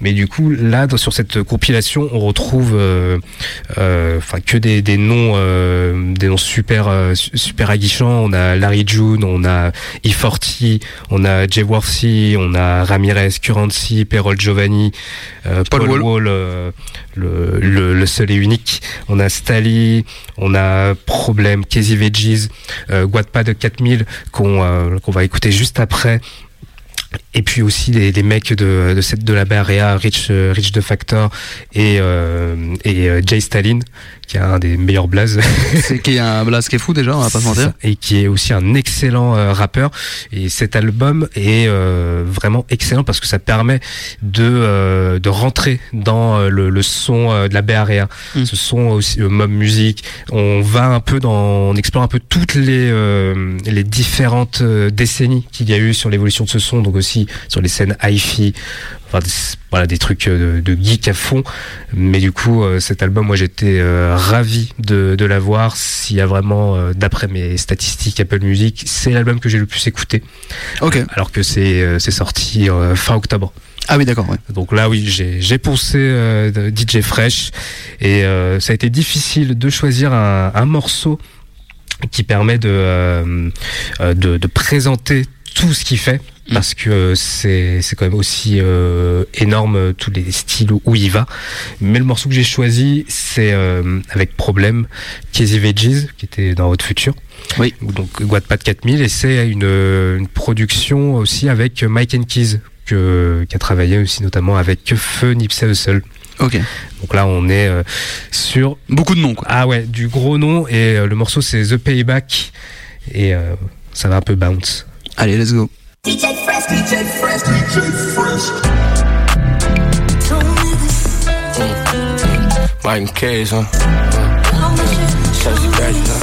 mais du coup, là, sur cette compilation, on retrouve, euh, euh, enfin, que des, des noms, euh, des noms super, euh, su- super aguichants. On a Larry June, on a E40, on a Jay Worthy, on a Ramirez, Currency, Perol Giovanni, euh, Paul Paul, Wall. Wall, le, le, le seul et unique. On a Stally, on a Problem, Casey Veggies, euh, Wattpad 4000 qu'on euh, qu'on va écouter juste après. Et puis aussi les, mecs de, de la Barea, Rich euh, Rich de Factor et euh, et euh, Jay Stalin, qui est un des meilleurs blazes. C'est qui est un blast qui est fou déjà, on va pas se mentir. Et qui est aussi un excellent euh, rappeur. Et cet album est euh, vraiment excellent parce que ça permet de, euh, de rentrer dans euh, le, le son de la Bay Area. Mm. Ce son aussi, mob music. On va un peu dans, on explore un peu toutes les, euh, les différentes décennies qu'il y a eu sur l'évolution de ce son. Donc aussi sur les scènes hi-fi. Enfin, des, voilà, des trucs euh, de, de geek à fond. Mais du coup, euh, cet album, moi, j'étais euh, ravi de, de l'avoir. S'il y a vraiment, euh, d'après mes statistiques Apple Music, c'est l'album que j'ai le plus écouté. Ok. Alors que c'est sorti euh, fin octobre. Ah oui, d'accord, ouais. Donc là, oui, j'ai poncé euh, DJ Fresh. Et euh, ça a été difficile de choisir un, un morceau qui permet de, euh, de, de présenter tout ce qu'il fait parce que euh, c'est c'est quand même aussi euh, énorme euh, tous les styles où il va mais le morceau que j'ai choisi c'est euh, avec problème Casey Veggies qui était dans votre futur Oui. donc Wattpad 4000 et c'est une, une production aussi avec Mike and Keys que, qui a travaillé aussi notamment avec Feu Nipsey Hussle Ok. donc là on est euh, sur Beaucoup de noms, quoi. ah ouais, du gros nom et euh, le morceau c'est The Payback et euh, ça va un peu bounce. Allez, let's go. Mike and K's, huh? Casey Betty, huh?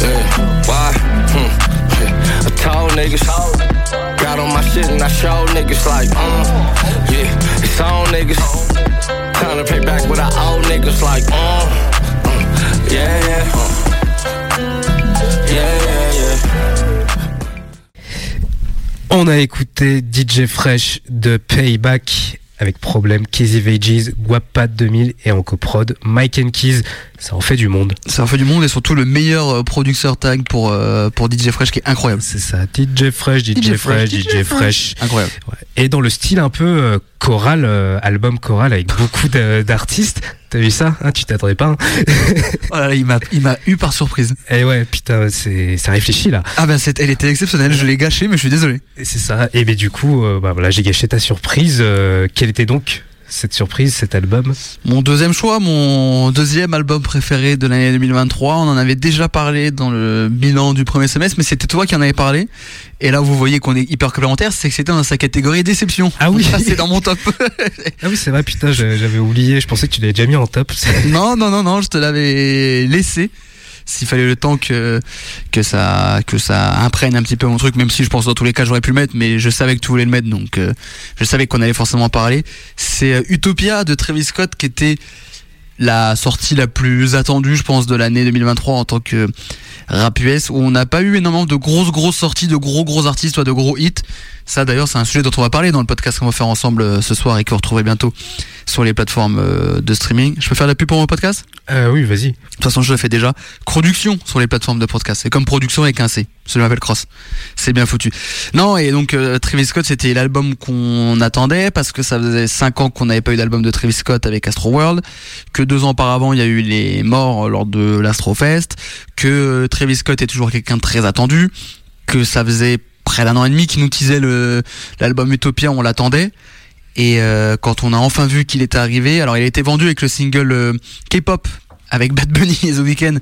Yeah, why? Hmm. I told niggas, got on my shit and I showed niggas like, uh, yeah, it's on niggas. Time to pay back what I owe niggas like, uh, uh yeah, yeah, uh, On a écouté DJ Fresh de Payback avec problème Casey Veggies, Guapat 2000 et en coprod Mike and Keys. Ça en fait du monde. Ça en fait du monde et surtout le meilleur euh, producteur tag pour, euh, pour DJ Fresh qui est incroyable. C'est ça, DJ Fresh, DJ, DJ Fresh, DJ DJ Fresh. Incroyable. Ouais. Et dans le style un peu euh, choral, euh, album choral avec beaucoup d'artistes. T'as vu ça hein, Tu t'attendais pas hein Voilà, il m'a, il m'a eu par surprise. Eh ouais, putain, c'est ça réfléchit là. Ah ben, c'est, elle était exceptionnelle, je l'ai gâchée, mais je suis désolé. Et C'est ça. Et ben du coup, euh, bah voilà, j'ai gâché ta surprise. Euh, quelle était donc cette surprise, cet album Mon deuxième choix, mon deuxième album préféré de l'année 2023, on en avait déjà parlé dans le bilan du premier semestre, mais c'était toi qui en avais parlé. Et là, vous voyez qu'on est hyper complémentaires, c'est que c'était dans sa catégorie déception. Ah oui. C'est dans mon top. Ah oui, c'est vrai, putain, j'avais oublié. Je pensais que tu l'avais déjà mis en top. non, non, non, non, je te l'avais laissé. S'il fallait le temps que que ça que ça imprègne un petit peu mon truc, même si je pense dans tous les cas j'aurais pu le mettre, mais je savais que tu voulais le mettre, donc euh, je savais qu'on allait forcément en parler. C'est euh, Utopia de Travis Scott qui était la sortie la plus attendue, je pense, de l'année 2023 en tant que rap US, où on n'a pas eu énormément de grosses grosses sorties de gros gros artistes, soit de gros hits. Ça d'ailleurs, c'est un sujet dont on va parler dans le podcast qu'on va faire ensemble euh, ce soir et que vous retrouverez bientôt sur les plateformes euh, de streaming. Je peux faire la pub pour mon podcast? Euh, oui, vas-y. de toute façon, je le fais déjà. Production sur les plateformes de podcast. C'est comme production avec un C. Je m'appelle Cross. C'est bien foutu. Non, et donc euh, Travis Scott, c'était l'album qu'on attendait parce que ça faisait 5 ans qu'on n'avait pas eu d'album de Travis Scott avec Astro World, que deux ans auparavant, il y a eu les morts lors de l'Astrofest, que euh, Travis Scott est toujours quelqu'un de très attendu, que ça faisait près d'un an et demi qu'il nous le l'album Utopia, on l'attendait. Et euh, quand on a enfin vu qu'il était arrivé, alors il a été vendu avec le single euh, K-pop avec Bad Bunny et The Weeknd.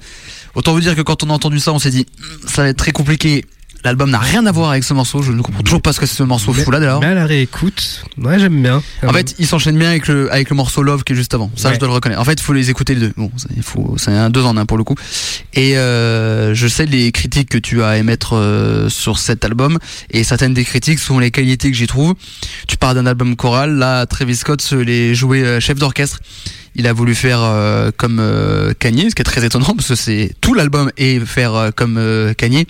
Autant vous dire que quand on a entendu ça, on s'est dit Hmm, ça va être très compliqué. L'album n'a rien à voir avec ce morceau. Je ne comprends toujours pas ce que c'est ce morceau fou là d'ailleurs. Mais à la réécoute, ouais, j'aime bien. En fait, il s'enchaîne bien avec le avec le morceau Love qui est juste avant. Ça, Ouais. je dois le reconnaître. En fait, il faut les écouter les deux. Bon, il faut, c'est un deux en un pour le coup. Et euh, je sais les critiques que tu as à émettre euh, sur cet album et certaines des critiques sont les qualités que j'y trouve. Tu parles d'un album choral. Là, Travis Scott se l'est joué euh, chef d'orchestre. Il a voulu faire euh, comme euh, Kanye, ce qui est très étonnant parce que c'est tout l'album et faire euh, comme euh, Kanye.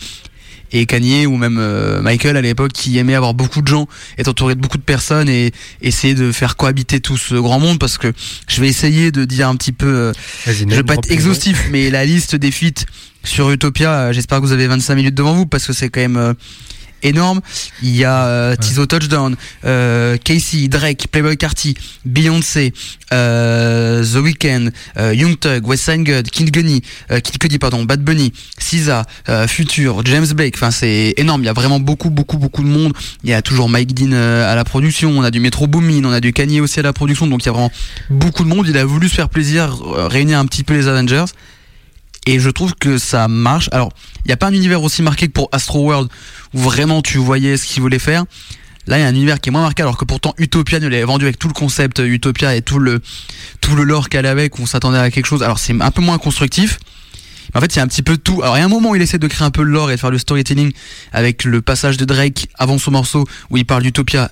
Et Kanye ou même euh, Michael à l'époque qui aimait avoir beaucoup de gens, être entouré de beaucoup de personnes et essayer de faire cohabiter tout ce grand monde parce que je vais essayer de dire un petit peu, euh, je vais pas être exhaustif, mais la liste des feats sur Utopia, j'espère que vous avez 25 minutes devant vous parce que c'est quand même euh, énorme. Il y a euh, Tizo Touchdown, euh, Casey, Drake, Playboy Carty, Beyoncé, euh, The Weeknd, euh, Young Thug, West Side Gun, Kid Gunny, euh, Kid Cudi, pardon, Bad Bunny, SZA, euh, Future, James Blake. Enfin, c'est énorme. Il y a vraiment beaucoup, beaucoup, beaucoup de monde. Il y a toujours Mike Dean euh, à la production. On a du Metro Boomin, on a du Kanye aussi à la production. Donc il y a vraiment beaucoup de monde. Il a voulu se faire plaisir, réunir un petit peu les Avengers. Et je trouve que ça marche. Alors, il n'y a pas un univers aussi marqué que pour Astro World, où vraiment tu voyais ce qu'il voulait faire. Là, il y a un univers qui est moins marqué, alors que pourtant Utopia nous l'avait vendu avec tout le concept euh, Utopia et tout le tout le lore qu'elle avait, qu'on s'attendait à quelque chose. Alors c'est un peu moins constructif. Mais en fait, il y a un petit peu tout. Alors, il y a un moment où il essaie de créer un peu le lore et de faire le storytelling avec le passage de Drake avant son morceau où il parle d'Utopia.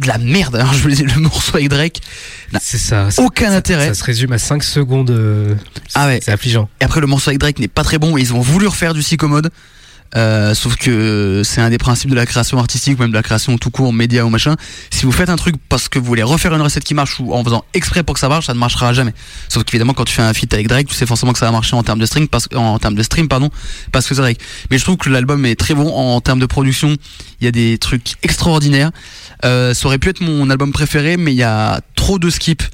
De la merde, alors je dire, le morceau avec Drake. C'est ça. Aucun ça- intérêt. Ça se résume à 5 secondes. euh, Ah ouais. C'est affligeant. Et après, le morceau avec Drake n'est pas très bon. Ils ont voulu refaire du psychomode. Euh, sauf que c'est un des principes de la création artistique ou même de la création tout court, média ou machin. Si vous faites un truc parce que vous voulez refaire une recette qui marche ou en faisant exprès pour que ça marche, ça ne marchera jamais. Sauf qu'évidemment, quand tu fais un feat avec Drake, tu sais forcément que ça va marcher en termes de stream, parce, en termes de stream, pardon, parce que c'est Drake. Mais je trouve que l'album est très bon en termes de production. Il y a des trucs extraordinaires. Euh, ça aurait pu être mon album préféré, mais il y a trop de skips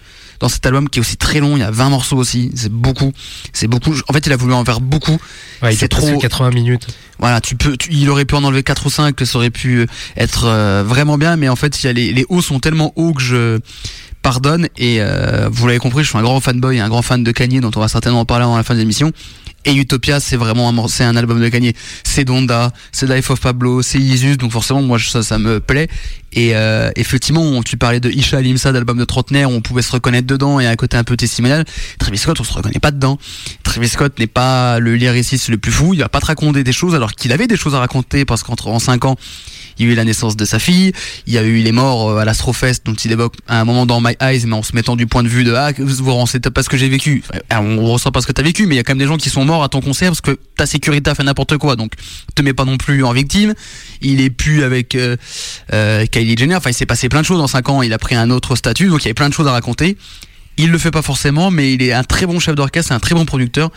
dans cet album qui est aussi très long. Il y a 20 morceaux aussi. C'est beaucoup. C'est beaucoup. En fait, il a voulu en faire beaucoup. Ouais, il C'est est trop trop- 80 minutes. Voilà, tu peux, tu- il aurait pu en enlever 4 ou 5, que ça aurait pu être euh, vraiment bien, mais en fait, il y a les, les hauts sont tellement hauts que je pardonne. Et euh, vous l'avez compris, je suis un grand fanboy, un grand fan de Kanye, dont on va certainement en parler avant la fin de l'émission. Et Utopia, c'est vraiment un, c'est un album de Kanye. C'est Donda, c'est Life of Pablo, c'est Yeezus, donc forcément, moi, ça, ça me plaît. Et euh, effectivement, tu parlais de Isha Limsa, d'album de trentenaire, on pouvait se reconnaître dedans, et à côté un peu testimonial. Travis Scott, on se reconnaît pas dedans. Travis Scott n'est pas le lyriciste le plus fou, il va pas te raconter des choses, alors qu'il avait des choses à raconter, parce qu'entre en 5 ans, il y a eu la naissance de sa fille, il y a eu les morts euh, à l'Astrofest, dont il évoque à un moment dans My Eyes, mais en se mettant du point de vue de ah, vous renseignez pas ce que j'ai vécu. Enfin, on ressent pas ce que t'as vécu, mais il y a quand même des gens qui sont morts à ton concert parce que ta sécurité a fait n'importe quoi, donc te mets pas non plus en victime. Il est plus avec euh, euh, Enfin il s'est passé plein de choses en 5 ans, il a pris un autre statut, donc il y avait plein de choses à raconter. Il le fait pas forcément, mais il est un très bon chef d'orchestre, un très bon producteur,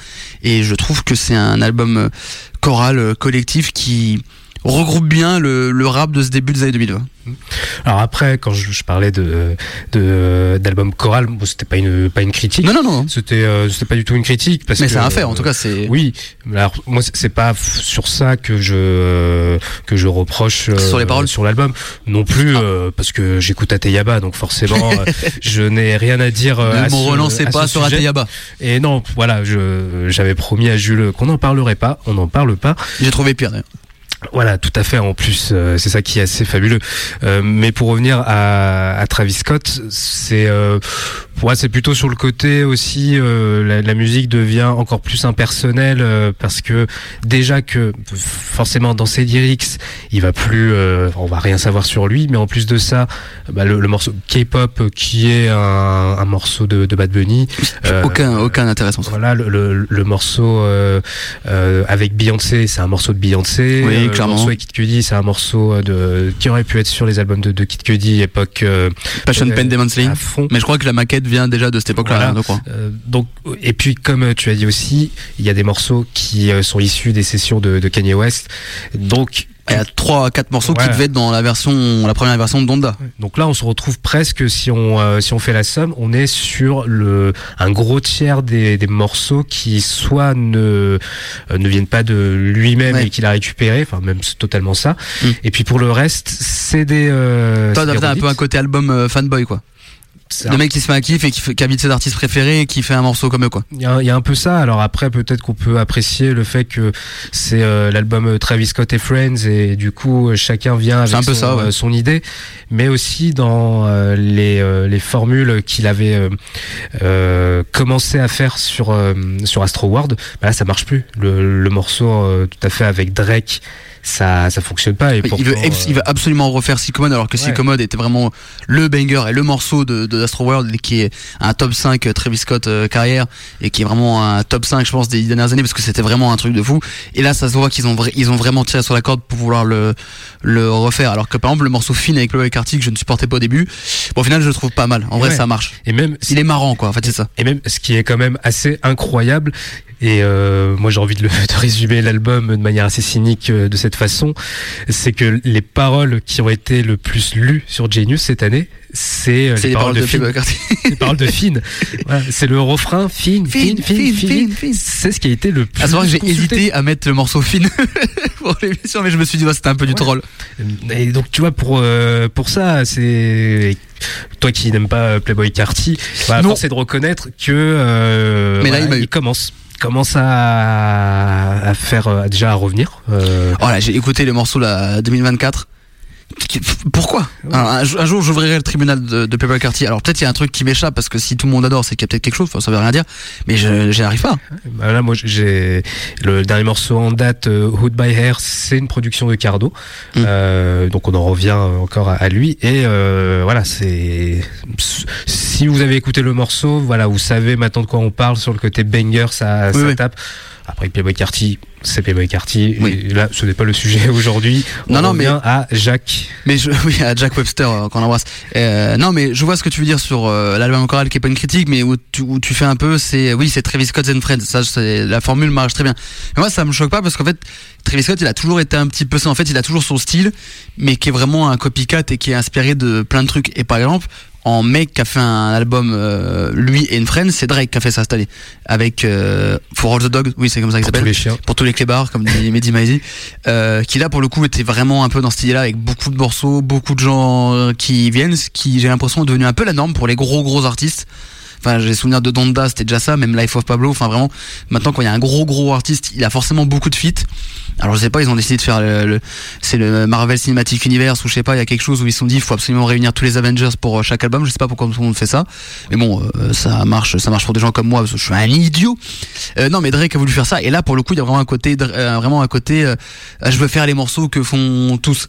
et je trouve que c'est un album euh, choral euh, collectif qui regroupe bien le, le rap de ce début des années 2020. Alors après, quand je, je parlais de d'album choral, bon, c'était pas une pas une critique. Non, non, non. C'était euh, c'était pas du tout une critique parce Mais que c'est un fait, en tout cas, c'est. Oui, alors moi c'est- pas sur ça que je que je reproche euh, Sur les paroles sur l'album non plus euh, parce que j'écoute Ateyaba donc forcément euh, je n'ai rien à dire Ne ce- relancez pas sur. Ateyaba. Et non, voilà, je j'avais promis à Jules qu'on n'en parlerait pas, on n'en parle pas. J'ai trouvé pire d'ailleurs. Voilà, tout à fait. En plus, euh, c'est ça qui est assez fabuleux. Euh, mais pour revenir à, à Travis Scott, c'est euh, pour moi, c'est plutôt sur le côté aussi. euh, la, la musique devient encore plus impersonnelle euh, parce que déjà que forcément dans ses lyrics, il va plus, euh, on va rien savoir sur lui. Mais en plus de ça, bah, le, le morceau K-pop qui est un, un morceau de, de Bad Bunny. aucun, aucun ça. voilà, le, le, le morceau euh, euh, avec Beyoncé, c'est un morceau de Beyoncé. Oui, clairement. Le morceau avec Kid Cudi, c'est un morceau euh, de qui aurait pu être sur les albums de, de Kid Cudi époque euh, Passion euh, Pen Demon fond. Mais je crois que la maquette vient déjà de cette époque-là, Voilà. Euh, donc et puis comme euh, tu as dit aussi, il y a des morceaux qui sont issus des sessions de, de Kanye West. Donc Il y a 3 4 morceaux qui devaient être dans la version la première version de Donda. Donc là, on se retrouve presque, si on, euh, si on fait la somme, on est sur le, un gros tiers des, des morceaux qui soit ne, euh, ne viennent pas de lui-même Ouais. et qu'il a récupéré, enfin même c'est totalement ça. Mm. Et puis pour le reste, c'est des... Euh, Toi, t'as un peu un côté album euh, fanboy, quoi. Le mec qui se fait un kiff et qui, fait- qui habite ses artistes préférés et qui fait un morceau comme eux, quoi. Il y, a, il y a un peu ça. Alors après, peut-être qu'on peut apprécier le fait que c'est euh, l'album euh, Travis Scott et Friends et du coup euh, chacun vient avec un peu son, ça, ouais. son idée, mais aussi dans euh, les, euh, les formules qu'il avait commencé à faire sur sur Astro World. Bah là, ça marche plus. Le, le morceau tout à fait avec Drake, ça ça fonctionne pas. Et il, veut, pourtant, il veut absolument refaire Psychomode alors que Ouais. Était vraiment le banger et le morceau de, de Astro World qui est un top 5 euh, Travis Scott euh, carrière et qui est vraiment un top 5 je pense des dernières années parce que c'était vraiment un truc de fou et là ça se voit qu'ils ont ils ont vraiment tiré sur la corde pour vouloir le le refaire alors que par exemple le morceau Finn avec Chloé Carty que je ne supportais pas au début bon, au final je le trouve pas mal en vrai Ouais. ça marche et même il est marrant quoi en fait c'est ça Et même ce qui est quand même assez incroyable, et euh, moi j'ai envie de, le, de résumer l'album de manière assez cynique euh, de cette façon, c'est que les paroles qui ont été le plus lues sur Genius cette année, c'est euh, les, paroles de Finn. Carty. Les paroles de Finn. Voilà, c'est le refrain Finn, Finn, Finn, Finn. C'est ce qui a été le plus À savoir que j'ai hésité à mettre le morceau fin pour l'émission, mais je me suis dit, ouais, c'était un peu du troll. Et donc tu vois pour euh, pour ça c'est toi qui n'aimes pas euh, Playboy Carty, bah, force de reconnaître que euh, Mais là, il commence commence à, faire euh, déjà à revenir. euh, Voilà, j'ai écouté le morceau là 2024. Pourquoi un, un jour- un jour, j'ouvrirai le tribunal de, de Playboy Carty. Alors peut-être il y a un truc qui m'échappe parce que si tout le monde adore, c'est qu'il y a peut-être quelque chose. Enfin, ça veut rien dire. Mais je j'y arrive pas. bah là moi j'ai le dernier morceau en date euh, Hood by Hair, c'est une production de Cardo. Mm. Euh, donc on en revient encore à, à lui et euh, voilà c'est si vous avez écouté le morceau, voilà vous savez maintenant de quoi on parle sur le côté banger, ça, Oui, ça oui. tape. Après Playboy Carty, c'est Playboy Carty. Oui. Et là, ce n'est pas le sujet aujourd'hui. On Non, non, mais- à Jacques. Mais je, oui, à Jack Webster euh, qu'on embrasse. Euh, non, mais je vois ce que tu veux dire sur euh, l'album choral qui est pas une critique, mais où tu, où tu fais un peu, c'est oui, c'est Travis Scott and Friends. Ça, c'est la formule marche très bien. Mais moi, ça me choque pas parce qu'en fait, Travis Scott, il a toujours été un petit peu ça. En fait, il a toujours son style, mais qui est vraiment un copycat et qui est inspiré de plein de trucs. Et par exemple, en mec qui a fait un album, euh, lui et une friend, c'est Drake qui a fait ça cette année avec euh, For All the Dogs. Oui, c'est comme ça qu'il Pour tous s'appelle pour tous les clébards, comme dit Mehdi Maizi, euh, qui là pour le coup était vraiment un peu dans ce style-là, avec beaucoup de morceaux, beaucoup de gens euh, qui viennent, ce qui j'ai l'impression est devenu un peu la norme pour les gros gros artistes. Enfin, j'ai souvenir de Donda, c'était déjà ça, même Life of Pablo. Enfin, vraiment, maintenant quand il y a un gros gros artiste, il a forcément beaucoup de feats. Alors je sais pas, ils ont décidé de faire le, le- c'est le Marvel Cinematic Universe ou je sais pas, il y a quelque chose où ils se sont dit il faut absolument réunir tous les Avengers pour euh, chaque album. Je sais pas pourquoi tout le monde fait ça, mais bon, euh, ça marche, ça marche pour des gens comme moi parce que je suis un idiot. Euh, non, mais Drake a voulu faire ça et là pour le coup il y a vraiment un côté, euh, vraiment un côté, euh, je veux faire les morceaux que font tous.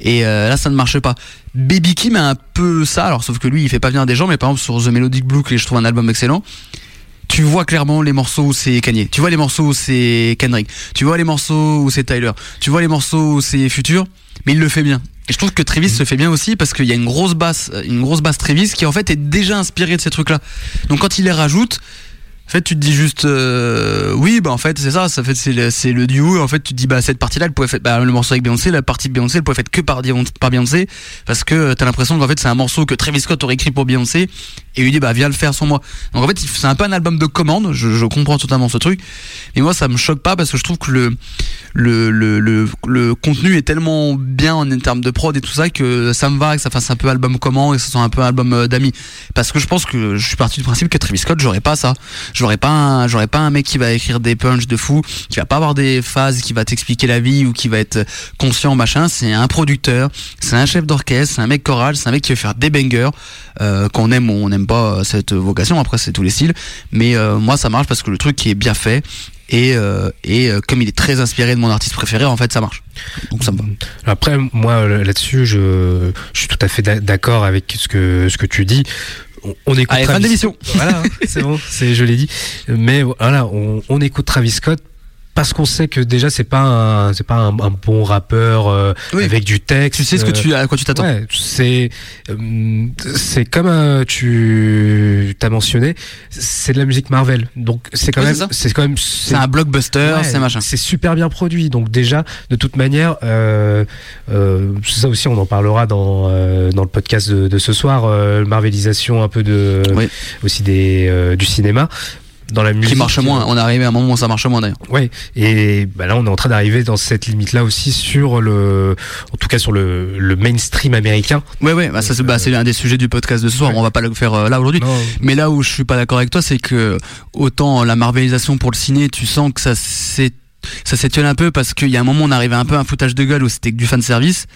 Et euh, là, ça ne marche pas. Baby Kim a un peu ça, alors sauf que lui, il fait pas venir des gens, mais par exemple sur The Melodic Blue, que je trouve un album excellent, tu vois clairement les morceaux où c'est Kanye, tu vois les morceaux où c'est Kendrick, tu vois les morceaux où c'est Tyler, tu vois les morceaux où c'est Future, mais il le fait bien. Et je trouve que Travis se fait bien aussi parce qu'il y a une grosse basse, une grosse basse Travis qui en fait est déjà inspirée de ces trucs-là. Donc quand il les rajoute, en fait, tu te dis juste, euh, oui, bah en fait, c'est ça, ça fait c'est le, le duo. En fait, tu te dis, bah cette partie-là, elle pouvait faire, bah, le morceau avec Beyoncé, la partie de Beyoncé, elle pouvait être que par Beyoncé, parce que euh, t'as l'impression qu'en fait, c'est un morceau que Travis Scott aurait écrit pour Beyoncé, et lui dit, bah viens le faire sans moi. Donc en fait, c'est un peu un album de commande. Je, comprends totalement ce truc, mais moi, ça me choque pas parce que je trouve que le le, le, le, contenu est tellement bien en termes de prod et tout ça que ça me va que ça fasse un peu album commande et que ce soit un peu album euh, d'amis. Parce que je pense que je suis parti du principe que Travis Scott, j'aurais pas ça. J'aurais pas pas un mec qui va écrire des punchs de fou, qui va pas avoir des phases, qui va t'expliquer la vie ou qui va être conscient machin. C'est un producteur, c'est un chef d'orchestre, c'est un mec choral, c'est un mec qui veut faire des bangers, euh, qu'on aime ou on n'aime pas cette vocation. Après, c'est tous les styles. Mais euh, moi, ça marche parce que le truc qui est bien fait et, euh, et euh, comme il est très inspiré de mon artiste préféré, en fait, ça marche. Donc ça me va. Après, moi là-dessus, je, je suis tout à fait d'a- d'accord avec ce que ce que tu dis. On, on écoute Allez, fin Travis- d'émission. Voilà, c'est bon, c'est je l'ai dit. Mais voilà, on, on écoute Travis Scott parce qu'on sait que déjà c'est pas un c'est pas un, un bon rappeur euh, Oui. avec du texte. Tu sais ce que euh, tu, à quoi tu t'attends. Ouais, c'est euh, c'est comme euh, tu t'as mentionné, c'est de la musique Marvel. Donc c'est quand Oui, même c'est quand même C'est un blockbuster, Ouais, c'est machin. C'est super bien produit. Donc déjà, de toute manière, euh, euh, ça aussi, on en parlera dans euh, dans le podcast de, de ce soir, euh, marvelisation un peu de Oui. aussi des euh, du cinéma. Dans la musique, Qui marche moins. On est arrivé à un moment où ça marche moins d'ailleurs. Ouais, et bah là on est en train d'arriver dans cette limite-là aussi sur le, en tout cas sur le, le mainstream américain. Ouais, ouais, bah ça c'est bah, c'est un des sujets du podcast de ce soir. On va pas le faire euh, là aujourd'hui. Non, Mais là où je suis pas d'accord avec toi, c'est que autant la marvelisation pour le ciné, tu sens que ça s'est ça s'étiole un peu parce qu'il y a un moment on arrivait un peu à un foutage de gueule où c'était que du fan service.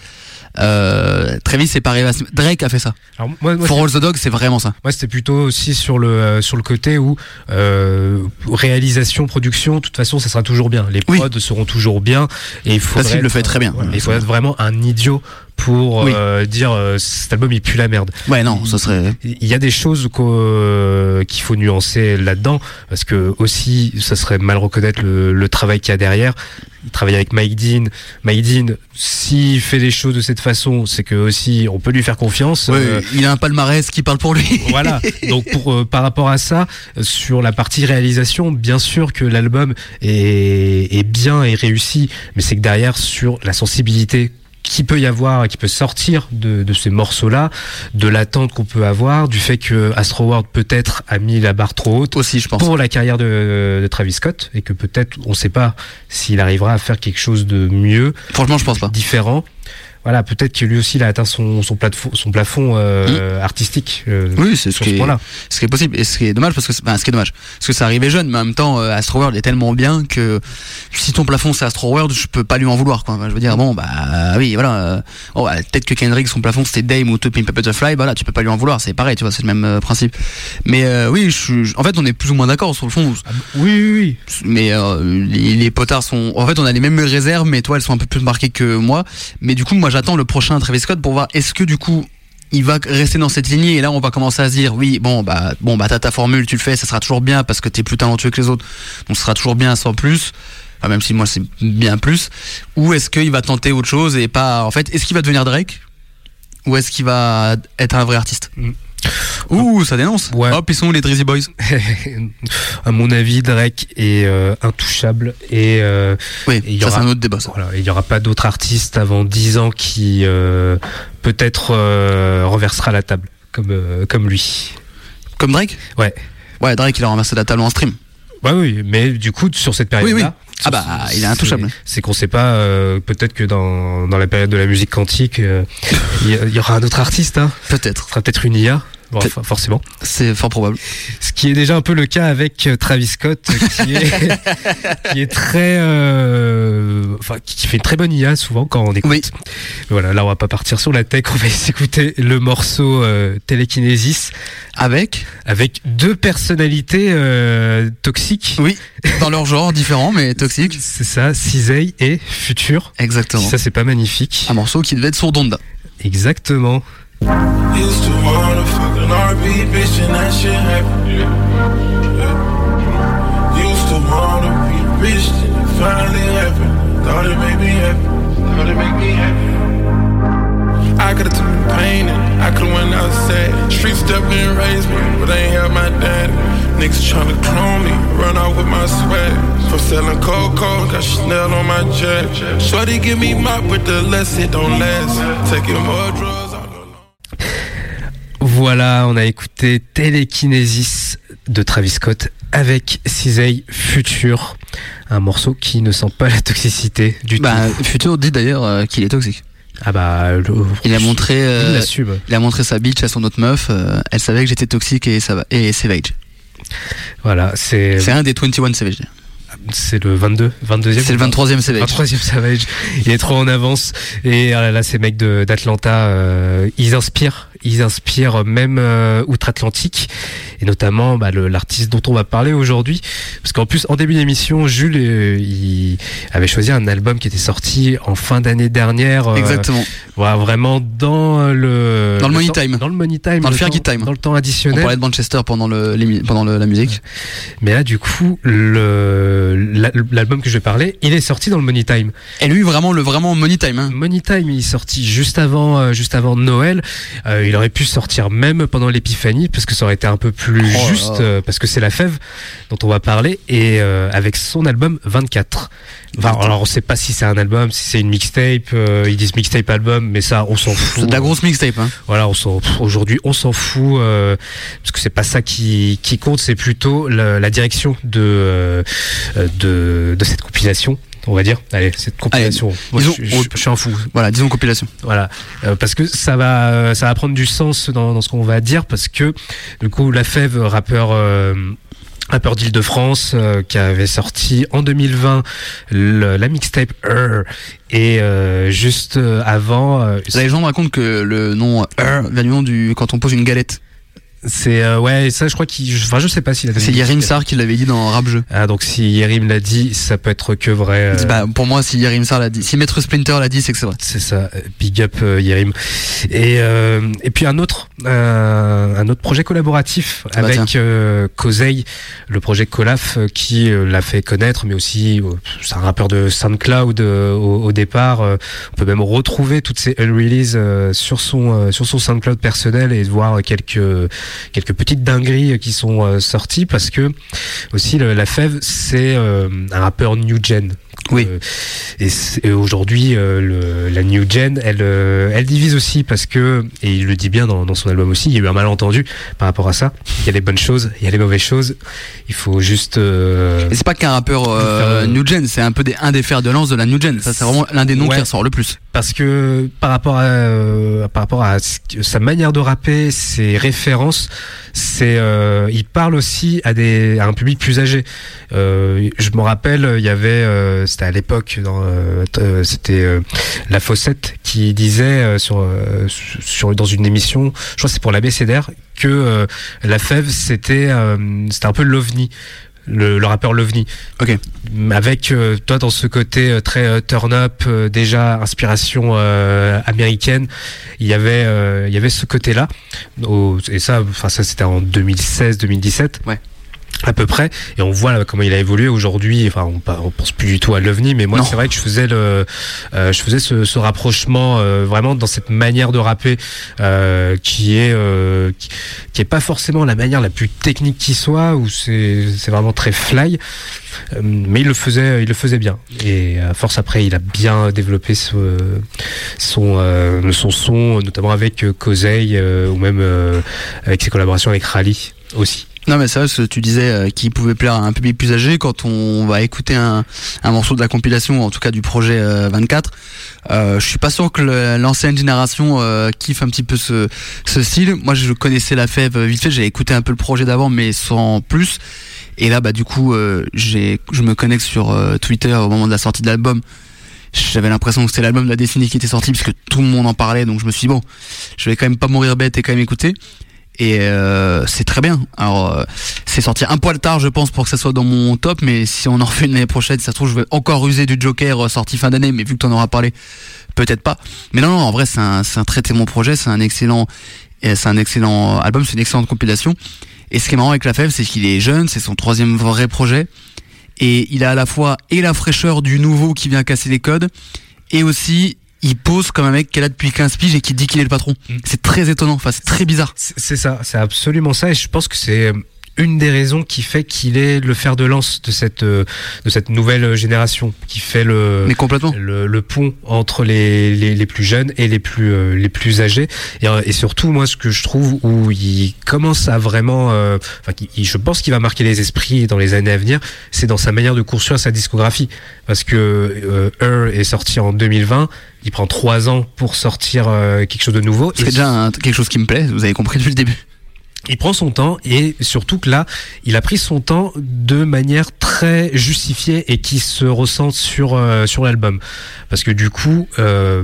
Euh, Travis c'est pas arrivé à... ce- Drake a fait ça. alors moi, moi, For All the Dog c'est vraiment ça. Moi, c'était plutôt aussi sur le euh, sur le côté où euh, réalisation, production, de toute façon, ça sera toujours bien. Les Oui. prods seront toujours bien et il il le fait très bien. il faut être vraiment un idiot pour Oui. euh, dire euh, cet album il pue la merde. Ouais non, ça serait Il y a des choses euh, qu'il faut nuancer là-dedans parce que aussi, ça serait mal reconnaître le, le travail qu'il y a derrière. Il travaille avec Mike Dean. Mike Dean, s'il fait les choses de cette façon, c'est que aussi on peut lui faire confiance. Ouais, Euh, il a un palmarès qui parle pour lui. voilà. Donc pour euh, par rapport à ça, euh, sur la partie réalisation, bien sûr que l'album est, est bien et réussi, mais c'est que derrière sur la sensibilité qui peut y avoir et qui peut sortir de, de ces morceaux-là, de l'attente qu'on peut avoir, du fait que Astro World peut-être a mis la barre trop haute aussi, je pense. pour la carrière de, de Travis Scott et que peut-être on ne sait pas s'il arrivera à faire quelque chose de mieux, Franchement, je pense pas. différent. Voilà, peut-être que lui aussi il a atteint son, son plafond, son plafond euh, artistique euh, Mm. Oui, c'est ce ce est, point-là. ce qui est possible et ce qui est dommage parce que c'est- enfin, ce qui est dommage parce que ça arrivait jeune mais en même temps euh, Astro World est tellement bien que si ton plafond c'est Astro World je peux pas lui en vouloir quoi Enfin, je veux dire bon bah oui voilà oh, bah, peut-être que Kendrick son plafond c'était Dame ou To Pimp a Butterfly bah là tu peux pas lui en vouloir c'est pareil tu vois c'est le même principe mais euh, oui je, je- en fait on est plus ou moins d'accord sur le fond Oui, oui, oui. mais les, les potards sont en fait on a les mêmes réserves mais toi elles sont un peu plus marquées que moi mais du coup moi j'attends le prochain Travis Scott pour voir est-ce que du coup il va rester dans cette lignée. Et là on va commencer à se dire oui bon bah bon bah t'as ta formule tu le fais ça sera toujours bien parce que t'es plus talentueux que les autres. Donc ce sera toujours bien sans plus. Même si moi c'est bien plus. Ou est-ce qu'il va tenter autre chose et pas en fait est-ce qu'il va devenir Drake? Ou est-ce qu'il va être un vrai artiste? Ouh, ça dénonce. Ouais. Hop, ils sont où les Drizzy Boys à mon avis, Drake est euh, intouchable et euh, Oui, et y ça aura- c'est un autre débat. Ça. voilà, il y aura pas d'autre artiste avant 10 ans qui euh, peut-être euh, renversera la table comme euh, comme lui. Comme Drake? Ouais. Ouais, Drake il a ramassé la table en stream. Ouais, oui, mais du coup sur cette période-là. Oui, oui. Ah bah, il est intouchable. C'est qu'on sait pas. euh, peut-être que dans dans la période de la musique quantique, euh, il y, aura un autre artiste. Hein. Peut-être. Ce sera peut-être une IA. Bon, forcément. C'est fort probable. Ce qui est déjà un peu le cas avec euh, Travis Scott, euh, qui est, qui est très, euh, enfin, qui fait une très bonne IA souvent quand on écoute. Oui. Voilà, là on va pas partir sur la tech, on va s'écouter le morceau euh, Télékinésis Avec avec deux personnalités euh, toxiques. Oui, dans leur genre différent mais toxique. C'est ça, Cisei et Future. Exactement. Ça c'est pas magnifique. Un morceau qui devait être sur Donda. Exactement. Used to wanna fuck an RB bitch and that shit happened. Yeah. Used to wanna be rich and it finally happened. Thought it made me happy. Thought it made me happy. I could've took the pain and I could've went outside. Street stepped and raised me, but they ain't have my daddy. Niggas tryna clone me, run out with my swag. From selling cold, got Chanel on my jet. Shorty give me mop, but the less it don't last. Taking more drugs. Voilà, on a écouté Télékinésis de Travis Scott avec Cisei Future, un morceau qui ne sent pas la toxicité du Bah, tout. Future dit d'ailleurs euh, qu'il est toxique. Ah bah, le- Il a montré, euh, il a montré sa bitch à son autre meuf. euh, elle savait que j'étais toxique et ça va et Savage. Voilà, c'est C'est un des 21 Savage. C'est le 22, 22e. C'est le 23e Savage. 23e Savage. Il est trop en avance. Et euh, là, ces mecs d'Atlanta, euh, ils inspirent. Ils inspirent même euh, outre-Atlantique. Et notamment bah, l'artiste dont on va parler aujourd'hui. Parce qu'en plus, en début d'émission, Jules, euh, il avait choisi un album qui était sorti en fin d'année dernière. euh, Exactement. voilà, vraiment dans le... Dans le money temps- time. Dans le money time. Dans le Fergie temps- time. Dans le temps On additionnel. parlait de Manchester pendant le pendant le- la musique. Mais là, du coup, l'album que je vais parler, il est sorti dans le money time. Et lui vraiment le vraiment money time. Hein. Money Time, il est sorti juste avant, juste avant Noël. Il aurait pu sortir même pendant l'épiphanie, parce que ça aurait été un peu plus Oh juste, euh, parce que c'est la fève dont on va parler, et euh, avec son album 24. Enfin, alors on sait pas si c'est un album, si c'est une mixtape. euh, ils disent mixtape album, mais ça, on s'en fout. C'est de la grosse mixtape. Hein. Voilà, on s'en pff, aujourd'hui, on s'en fout parce que c'est pas ça qui, qui compte, c'est plutôt la, la direction de, de de cette compilation. On va dire, allez, cette compilation. Moi, disons- je, je- je suis un fou. Voilà, disons compilation. Voilà, Euh, parce que ça va, ça va prendre du sens dans, dans ce qu'on va dire, parce que du coup, la Fève, rappeur. Euh, rappeur d'Île-de-France euh, qui avait sorti en 2020 le- la mixtape Her et euh, juste euh, avant euh, La légende raconte que le nom Her vient du nom du quand on pose une galette. C'est euh, ouais, ça je crois qu'il, enfin je sais pas s'il C'est Yerim. Sar qui l'avait dit dans Rap Jeu. Ah donc si Yerim l'a dit, ça peut être que vrai. euh, Bah, pour moi, si Yerim Sar l'a dit, si Maître Splinter l'a dit, c'est que c'est vrai. C'est ça, big up euh, Yerim. Et euh, et puis un autre euh, un autre projet collaboratif Ah bah avec euh, Kosei, le projet Colaf qui l'a fait connaître, mais aussi c'est un rappeur de SoundCloud au, au départ. on peut même retrouver toutes ces unrelease euh, sur son euh, sur son SoundCloud personnel et voir quelques quelques petites dingueries qui sont euh, sorties parce que aussi la Fève c'est euh, un rappeur new gen. Oui. Euh, et, aujourd'hui, euh, le- la new gen, elle, euh, elle divise aussi parce que, et il le dit bien dans, dans son album aussi, il y a eu un malentendu par rapport à ça. Il y a les bonnes choses, il y a les mauvaises choses. Il faut juste. euh, Et c'est pas qu'un rappeur euh, Faire, euh, New Gen, c'est un peu des, un des fers de lance de la New Gen. Ça, c'est vraiment l'un des noms Ouais. qui ressort le plus. parce que par rapport à euh, par rapport à sa manière de rapper, ses références, c'est euh, il parle aussi à des à un public plus âgé. Euh, je me rappelle, il y avait euh, c'était à l'époque euh, euh, c'était la Fossette qui disait sur sur dans une émission, je crois que c'est pour la BCDR que la Fève c'était c'était un peu l'ovni. Le, le rappeur Lovni. Ok. Avec euh, toi dans ce côté euh, très euh, turn up, euh, déjà inspiration euh, américaine, il y avait euh, il y avait ce côté-là. Et ça, enfin ça c'était en 2016-2017. Ouais. À peu près, et on voit là, comment il a évolué aujourd'hui. Enfin, on, on pense plus du tout à l'OVNI, mais moi c'est vrai que je faisais le, euh, je faisais ce, ce rapprochement euh, vraiment dans cette manière de rapper euh, qui est euh, qui, qui est pas forcément la manière la plus technique qui soit, où c'est c'est vraiment très fly. Euh, mais il le faisait, il le faisait bien. Et à force après, il a bien développé ce- son euh, son son, notamment avec euh, ou même euh, avec ses collaborations avec Rally aussi. Non mais c'est vrai, ce que tu disais euh, qu'il pouvait plaire à un public plus âgé quand on va écouter un, morceau de la compilation, en tout cas du projet euh, 24. Euh, je suis pas sûr que l'ancienne génération euh, kiffe un petit peu ce, style. Moi je connaissais la fève euh, vite fait, j'ai écouté un peu le projet d'avant mais sans plus. Et là bah du coup euh, j'ai je me connecte sur euh, Twitter au moment de la sortie de l'album. J'avais l'impression que c'était l'album de la décennie qui était sorti puisque tout le monde en parlait donc je me suis dit bon, je vais quand même pas mourir bête et quand même écouter et euh, c'est très bien. Alors euh, c'est sorti un poil tard je pense pour que ça soit dans mon top mais si on en refait une l'année prochaine ça se trouve je vais encore user du Joker euh, sorti fin d'année mais vu que t'en auras parlé peut-être pas. Mais non non en vrai c'est un, c'est un très très bon projet, c'est un excellent c'est un excellent album, c'est une excellente compilation. Et ce qui est marrant avec La Fève c'est qu'il est jeune, c'est son troisième vrai projet et il a à la fois et la fraîcheur du nouveau qui vient casser les codes et aussi il pose comme un mec qui est là depuis 15 piges et qui dit qu'il est le patron. Mm. C'est très étonnant, enfin c'est très bizarre. C'est c'est ça, c'est absolument ça, et je pense que c'est euh, une des raisons qui fait qu'il est le fer de lance de cette euh, de cette nouvelle génération, qui fait le Mais complètement. le, le pont entre les, les, les plus jeunes et les plus euh, les plus âgés et, euh, et surtout moi ce que je trouve où il commence à vraiment euh, enfin il- je pense qu'il va marquer les esprits dans les années à venir c'est dans sa manière de construire sa discographie parce que euh, Her est sorti en 2020 il prend trois ans pour sortir quelque chose de nouveau C'est déjà un- quelque chose qui me plaît, vous avez compris depuis le début. Il prend son temps et surtout que là, il a pris son temps de manière très justifiée et qui se ressent sur euh, sur l'album. Parce que du coup, euh,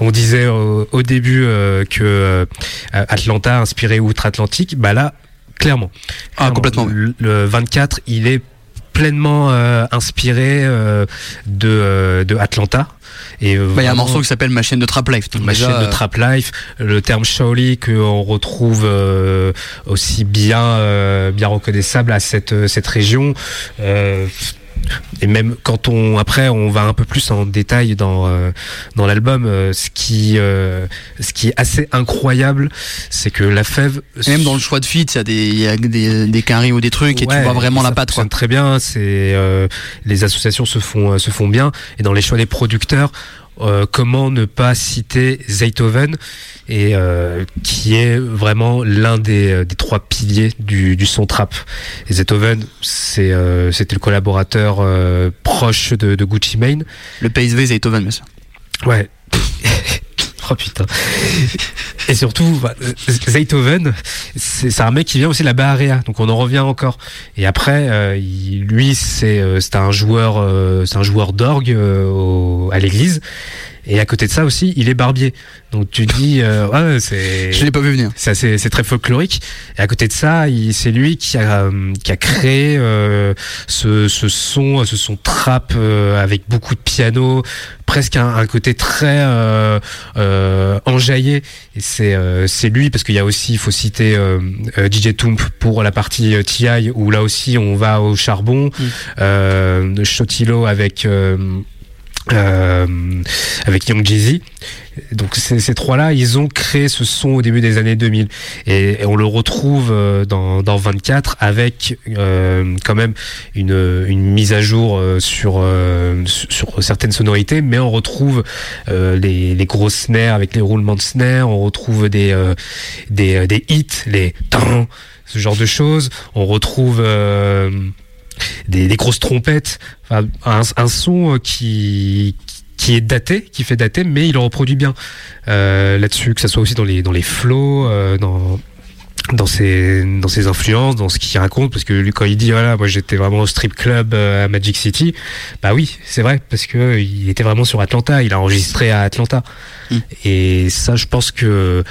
on disait au, au début euh, que euh, Atlanta inspiré outre-Atlantique, bah là, clairement. Ah, Clairement, complètement. Le, le 24, il est pleinement euh, inspiré euh, de de, de Atlanta. Et euh, Bah, il y a un morceau qui s'appelle Ma chaîne de Trap Life. ma déjà, chaîne de euh, Trap Life, le terme Shaoli que on retrouve euh, aussi bien euh, bien reconnaissable à cette cette région. Et même quand on après on va un peu plus en détail dans euh, dans l'album, euh, ce qui euh, ce qui est assez incroyable, c'est que la fève et Même dans le choix de feat, il y a des, il y a des, des carrés ou des trucs et tu vois vraiment la patte. Quoi. très bien. C'est euh, les associations se font se font bien et dans les choix des producteurs. Euh, comment ne pas citer Zaytoven et euh, qui est vraiment l'un des, euh, des trois piliers du, du son trap. Et c'est euh, c'était le collaborateur euh, proche de, de Gucci Mane. Le PSV, Zaytoven, bien sûr. Ouais. oh putain. Et surtout, bah, Zaytoven, c'est un mec qui vient aussi de la Baharea, donc on en revient encore. Et après, euh, lui, c'est euh, c'est un joueur, euh, c'est un joueur d'orgue à l'église. Et à côté de ça aussi, il est barbier. Donc tu dis, euh, ouais, c'est. Je l'ai pas vu venir. C'est très folklorique. Et à côté de ça, c'est lui qui a, euh, qui a créé euh, ce, ce son, ce son trap euh, avec beaucoup de piano, presque un, un côté très euh, euh, enjaillé. Et c'est euh, lui parce qu'il y a aussi, il faut citer DJ Toomp pour la partie TI où là aussi on va au charbon. Euh, Shotilo avec euh, avec Young Jeezy. Donc ces, trois-là, ils ont créé ce son au début des années 2000 et, on le retrouve euh, dans, dans 24 avec euh, quand même une, mise à jour euh, sur sur certaines sonorités, mais on retrouve les, les grosses snares avec les roulements de snares, on retrouve des des, hits, les ce genre de choses. On retrouve des grosses trompettes, enfin, un, un son euh, qui qui est daté, qui fait dater, mais il le reproduit bien. Euh, là-dessus, que ça soit aussi dans les dans les flows, euh, dans dans ses dans ses influences, dans ce qu'il raconte, parce que lui quand il dit voilà moi j'étais vraiment au strip club à Magic City, bah oui c'est vrai parce que il était vraiment sur Atlanta, il a enregistré à Atlanta. Et ça je pense que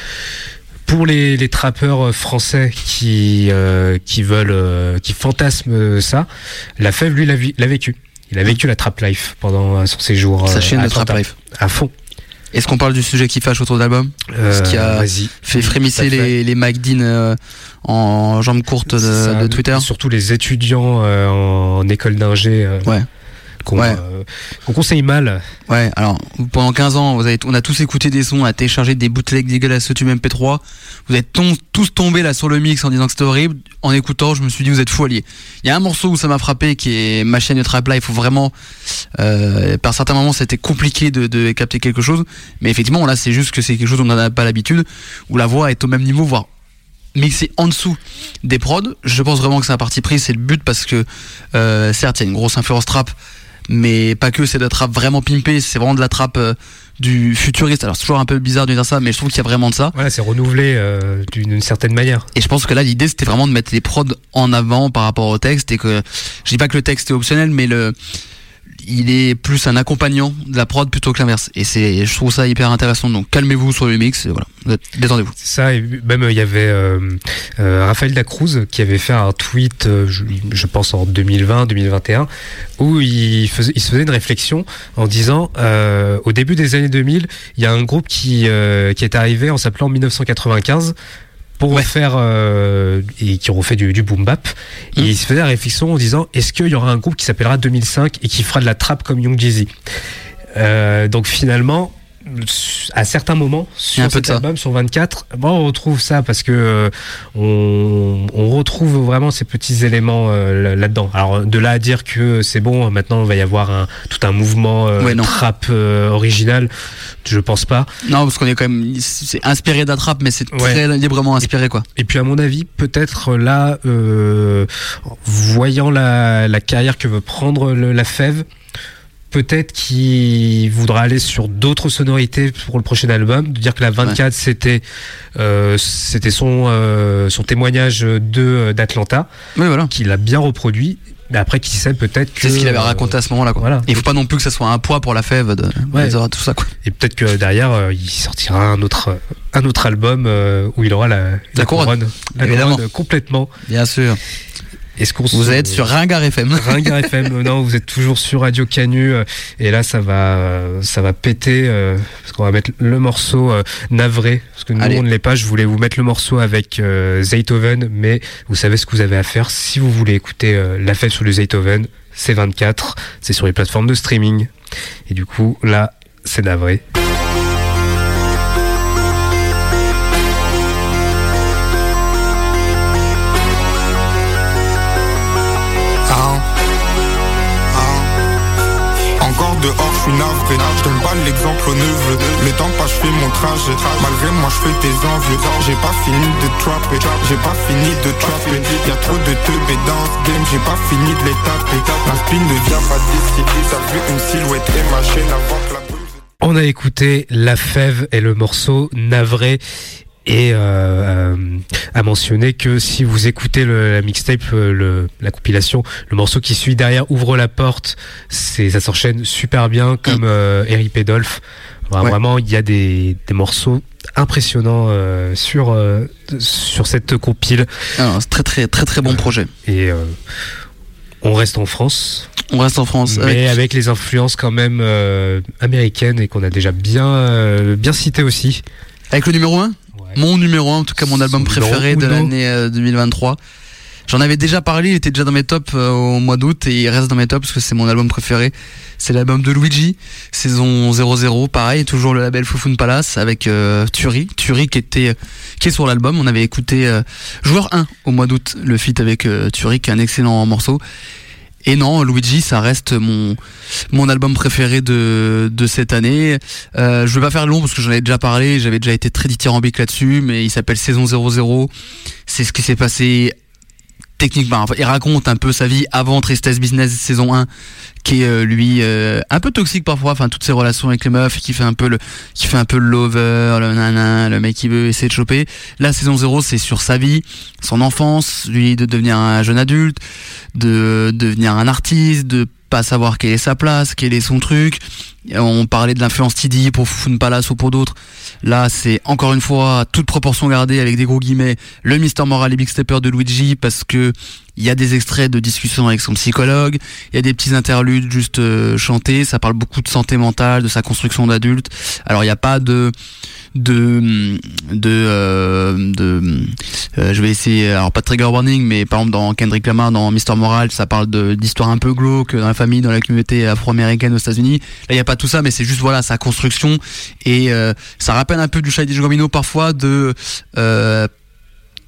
pour les, les trappeurs euh, français qui euh, qui veulent euh, qui fantasment ça, la fève lui l'a vécu. Il a vécu la trap life pendant euh, son séjour. Sa euh, chaîne à de Trap. Life. À fond. Est-ce qu'on parle du sujet qui fâche autour de l'album? Euh, Ce qui a fait frémisser les, les Mike Dean euh, en jambes courtes de, Ça, de Twitter Surtout les étudiants euh, en école d'ingé. euh, Ouais. Qu'on Ouais. euh, conseille mal. Ouais, alors pendant 15 ans, vous avez, on a tous écouté des sons, on a téléchargé des bootlegs dégueulasses sur tube MP3. Vous êtes tous tombés là sur le mix en disant que c'était horrible. En écoutant, je me suis dit vous êtes fous alliés. Il y a un morceau où ça m'a frappé qui est ma chaîne de Trap Life. Il faut vraiment, euh, par certains moments, c'était compliqué de, de capter quelque chose. Mais effectivement, là, c'est juste que c'est quelque chose dont on n'a pas l'habitude, où la voix est au même niveau, voire mixé en dessous des prods. Je pense vraiment que c'est un parti pris, c'est le but parce que euh, certes il y a une grosse influence trap, mais pas que c'est de la trap vraiment pimpée, c'est vraiment de la trap euh, du futuriste. Alors c'est toujours un peu bizarre de dire ça, mais je trouve qu'il y a vraiment de ça. Voilà, c'est renouvelé euh, d'une d'une certaine manière. Et je pense que là l'idée c'était vraiment de mettre les prods en avant par rapport au texte et que je dis pas que le texte est optionnel, mais le il est plus un accompagnant de la prod plutôt que l'inverse. Et c'est, je trouve ça hyper intéressant. Donc calmez-vous sur le mix, voilà, détendez-vous. Ça, même il y avait euh, euh, Raphaël Dacruz qui avait fait un tweet, euh, je, pense en 2020-2021, où il, faisait, il se faisait une réflexion en disant, euh, au début des années 2000, il y a un groupe qui, qui est arrivé en s'appelant 1995 pour faire euh, et qui ont fait du, du boom bap et il se faisait la réflexion en disant est-ce qu'il y aura un groupe qui s'appellera 2005 et qui fera de la trap comme Young Jeezy Euh, donc finalement à certains moments sur cet album sur 24 bon, on retrouve ça parce que euh, on, on retrouve vraiment ces petits éléments euh, là- là-dedans alors de là à dire que c'est bon maintenant il va y avoir un, tout un mouvement euh, Ouais, trap euh, original je pense pas Non, parce qu'on est quand même, c'est inspiré d'un trap, mais c'est Ouais. très librement inspiré, quoi. Et puis à mon avis, peut-être là, voyant la, la carrière que veut prendre le- la Fève, peut-être qu'il voudra aller sur d'autres sonorités pour le prochain album. De dire que la 24 c'était euh, c'était son euh, son témoignage de d'Atlanta, oui, voilà. qu'il a bien reproduit. Mais après, qui sait peut-être que C'est ce qu'il avait raconté à ce moment-là, quoi. Voilà. Il faut pas non plus que ça soit un poids pour la fève de, Ouais. de tout ça, quoi. Et peut-être que derrière, euh, il sortira un autre, un autre album euh, où il aura la, La couronne. La couronne complètement. Bien sûr. Est-ce qu'on Vous êtes sur Ringard FM. Ringard FM, non, vous êtes toujours sur Radio Canu euh, et là ça va, euh, ça va péter euh, parce qu'on va mettre le morceau euh, navré parce que nous Allez. on ne l'est pas. Je voulais vous mettre le morceau avec euh, Zaytoven, mais vous savez ce que vous avez à faire si vous voulez écouter euh, la fête sur le Zaytoven. C'est 24, c'est sur les plateformes de streaming et du coup là c'est navré. Encore dehors, je suis navré. Je donne pas l'exemple au neveu. Le temps passe, je fais mon trajet. Malgré moi, je fais tes envieux. J'ai pas fini de trapper. J'ai pas fini de trapper. Y'a trop de teubés dans ce game. J'ai pas fini de les taper. La spin ne vient pas d'ici. T'as vu une silhouette et ma chaîne avant que la. On a écouté La Fève et le morceau Navré. Et euh, euh, à mentionner que si vous écoutez le, la mixtape, euh, le, la compilation, le morceau qui suit derrière ouvre la porte, c'est ça s'enchaîne super bien comme euh. Enfin, Ouais. Vraiment, il y a des, des morceaux impressionnants euh, sur euh, sur cette compile Alors, c'est très très très très bon projet. et euh, on reste en France, On reste en France. mais avec- avec les influences quand même euh, américaines et qu'on a déjà bien euh, bien cité aussi. Avec le numéro 1 Ouais. Mon numéro 1, en tout cas mon album préféré de l'année euh, 2023. J'en avais déjà parlé, il était déjà dans mes tops euh, au mois d'août et il reste dans mes tops parce que c'est mon album préféré. C'est l'album de Luigi, saison 00, pareil, toujours le label Fufun Palace avec euh, Turi, Turi qui était qui est sur l'album. On avait écouté euh, Joueur 1 au mois d'août, le feat avec euh, Turi qui est un excellent morceau. Et non, Luigi, ça reste mon mon album préféré de de cette année. Euh, je vais pas faire long parce que j'en ai déjà parlé, j'avais déjà été très dithyrambique là-dessus, mais il s'appelle Saison 00. C'est ce qui s'est passé techniquement. Enfin, il raconte un peu sa vie avant Tristesse Business saison 1, qui est euh, lui euh, un peu toxique parfois, enfin toutes ses relations avec les meufs, qui fait un peu le, qui fait un peu le lover, le nana, le mec qui veut essayer de choper. La saison 0, c'est sur sa vie, son enfance, lui de devenir un jeune adulte, de devenir un artiste, de pas savoir quelle est sa place, quel est son truc. On parlait de l'influence TD pour Fun Palace ou pour d'autres. Là, c'est encore une fois toute proportion gardée avec des gros guillemets le Mister Moral et Big Stepper de Luigi parce que il y a des extraits de discussions avec son psychologue, il y a des petits interludes juste euh, chantés, ça parle beaucoup de santé mentale, de sa construction d'adulte. Alors il n'y a pas de de de euh, de euh, je vais essayer alors pas de trigger warning mais par exemple dans Kendrick Lamar dans Mister Moral ça parle de d'histoires un peu glauques dans la famille dans la communauté afro-américaine aux États-Unis là il a tout ça mais c'est juste voilà sa construction. Et euh, ça rappelle un peu du Childish Gambino parfois de euh,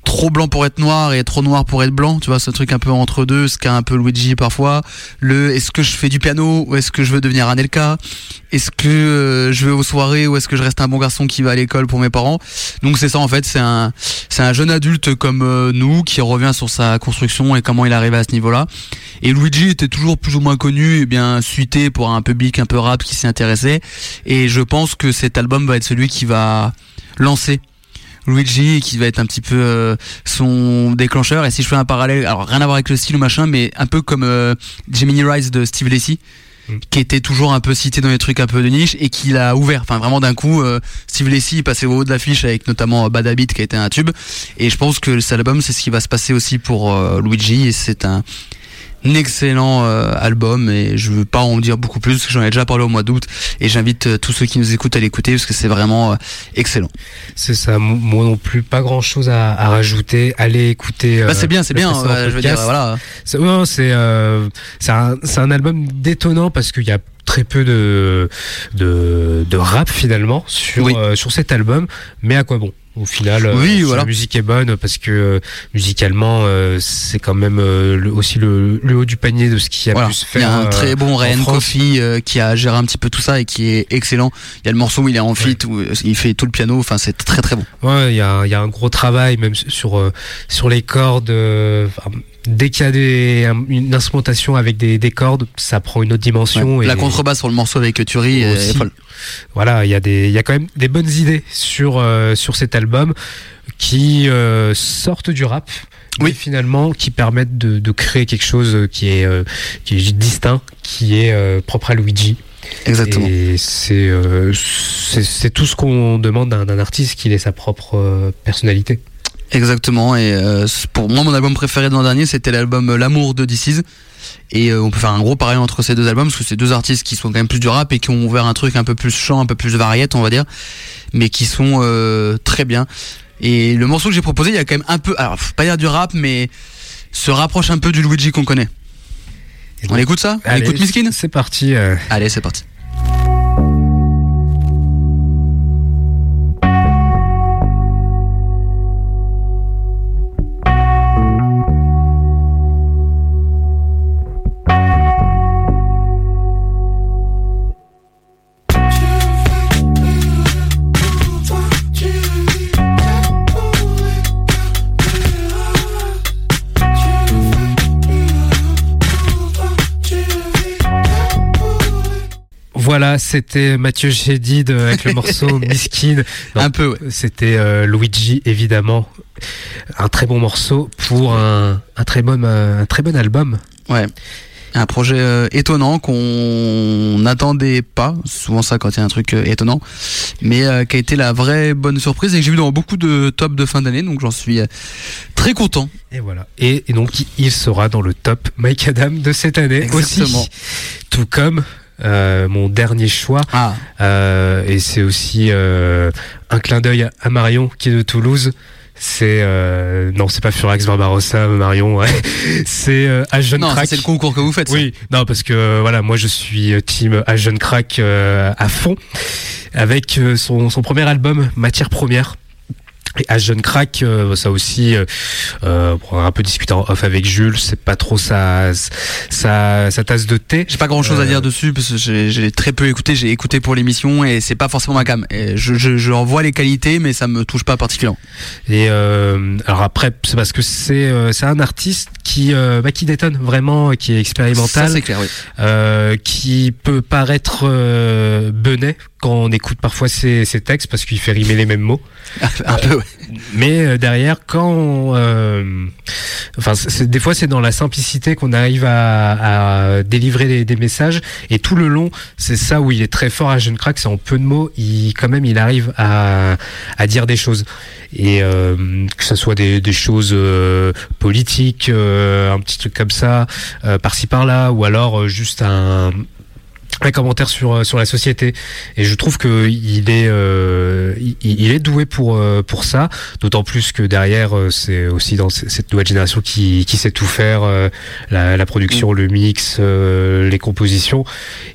trop blanc pour être noir et trop noir pour être blanc, tu vois, ce truc un peu entre deux, ce qu'a un peu Luigi parfois. Le est-ce que je fais du piano ou est-ce que je veux devenir un Elka Est-ce que euh, je vais aux soirées ou est-ce que je reste un bon garçon qui va à l'école pour mes parents? Donc c'est ça en fait, c'est un c'est un jeune adulte comme euh, nous qui revient sur sa construction et comment il est arrivé à ce niveau-là. Et Luigi était toujours plus ou moins connu et bien suité pour un public un peu rap qui s'y intéressait et je pense que cet album va être celui qui va lancer Luigi qui va être un petit peu euh, son déclencheur. Et si je fais un parallèle alors rien à voir avec le style ou machin mais un peu comme euh, Gemini Rise de Steve Lacy Mm. qui était toujours un peu cité dans les trucs un peu de niche et qui l'a ouvert. Enfin vraiment d'un coup euh, Steve Lacy passé au haut de l'affiche avec notamment euh, Bad Habit qui a été un tube. Et je pense que cet album c'est ce qui va se passer aussi pour euh, Luigi. Et c'est un excellent euh, album et je veux pas en dire beaucoup plus parce que j'en ai déjà parlé au mois d'août et j'invite euh, tous ceux qui nous écoutent à l'écouter parce que c'est vraiment euh, excellent. C'est ça, mo- moi non plus, pas grand chose à, à rajouter. Allez écouter. Bah euh, c'est bien, c'est bien. euh, je veux dire, voilà. C'est ouais, c'est euh, un, un album détonnant parce qu'il y a très peu de de, de rap finalement sur Oui. euh, sur cet album, mais à quoi bon? Au final, euh, Oui, si voilà. la musique est bonne parce que euh, musicalement, euh, c'est quand même euh, le- aussi le, le haut du panier de ce qui a Voilà. pu se Il y faire. a un très bon Ryan. Coffey euh, qui a géré un petit peu tout ça et qui est excellent. Il y a le morceau où il est en feat où il fait tout le piano. Enfin, c'est très très bon. Ouais, il y a, il y a un gros travail même sur euh, sur les cordes. euh, enfin, dès qu'il y a des, un- une instrumentation avec des, des cordes, ça prend une autre dimension. Ouais. et La contrebasse sur le morceau avec Turi est, folle. Voilà, il y a des, il y a quand même des bonnes idées sur euh, sur cet album qui euh, sortent du rap. Oui. Mais finalement, qui permettent de, de créer quelque chose qui est, euh, qui est distinct, qui est euh, propre à Luigi. Exactement. Et c'est euh, tout ce qu'on demande d'un d'un artiste qu'il ait sa propre euh, personnalité. Exactement. Et euh, pour moi, mon album préféré de l'an dernier, c'était l'album euh, L'amour de DC's. Et euh, on peut faire un gros parallèle entre ces deux albums parce que c'est deux artistes qui sont quand même plus du rap et qui ont ouvert un truc un peu plus chant, un peu plus variette, on va dire, mais qui sont euh, très bien. Et le morceau que j'ai proposé, il y a quand même un peu, alors faut pas dire du rap, mais se rapproche un peu du Luigi qu'on connaît. Et On donc, écoute ça? On écoute Miskin? C'est parti. euh. Allez, c'est parti. Voilà, c'était Mathieu Chédid euh, avec le morceau Miskin. Un peu, ouais. C'était euh, Luigi, évidemment. Un très bon morceau pour un, un très bon, euh, un très bon album. Ouais. Un projet euh, étonnant qu'on n'attendait pas, souvent ça quand il y a un truc euh, étonnant, mais euh, qui a été la vraie bonne surprise et que j'ai vu dans beaucoup de tops de fin d'année, donc j'en suis très content. Et voilà. Et, et donc, il sera dans le top Mike Adam de cette année Exactement. aussi. Tout comme euh, mon dernier choix. Ah, Euh, et c'est aussi euh, un clin d'œil à Marion qui est de Toulouse. C'est euh, non, c'est pas Furax Barbarossa, Marion. ouais. c'est euh, à Jeune non, Crack. c'est le concours que vous faites. ça. Oui, non parce que voilà, moi je suis team à Jeune Crack euh, à fond avec euh, son, son premier album Matière première. Et à Jeune Crack, euh, ça aussi, euh, euh, pour un peu discuter en off avec Jules, c'est pas trop sa, sa, sa tasse de thé. J'ai pas grand chose à Euh, dire dessus parce que j'ai très peu écouté. J'ai écouté pour l'émission et c'est pas forcément ma cam. Et je, je, je en vois les qualités, mais ça me touche pas particulièrement. Et euh, alors après, c'est parce que c'est euh, c'est un artiste qui euh, bah, qui détonne vraiment, qui est Ça expérimental, c'est clair. Oui. euh, qui peut paraître euh, benet quand on écoute parfois ses, ses textes parce qu'il fait rimer les mêmes mots. un peu. Ouais. Mais euh, derrière, quand on, euh, enfin, des fois c'est dans la simplicité qu'on arrive à, à délivrer des, des messages. Et tout le long, c'est ça où il est très fort à Jeune Crack, c'est en peu de mots, il quand même il arrive à, à dire des choses. Et euh, que ce soit des, des choses euh, politiques, euh, un petit truc comme ça, euh, par-ci par-là, ou alors euh, juste un un commentaire sur euh, sur la société. Et je trouve que il est euh, il, il est doué pour euh, pour ça. D'autant plus que derrière euh, c'est aussi dans cette nouvelle génération qui qui sait tout faire euh, la, la production le mix euh, les compositions.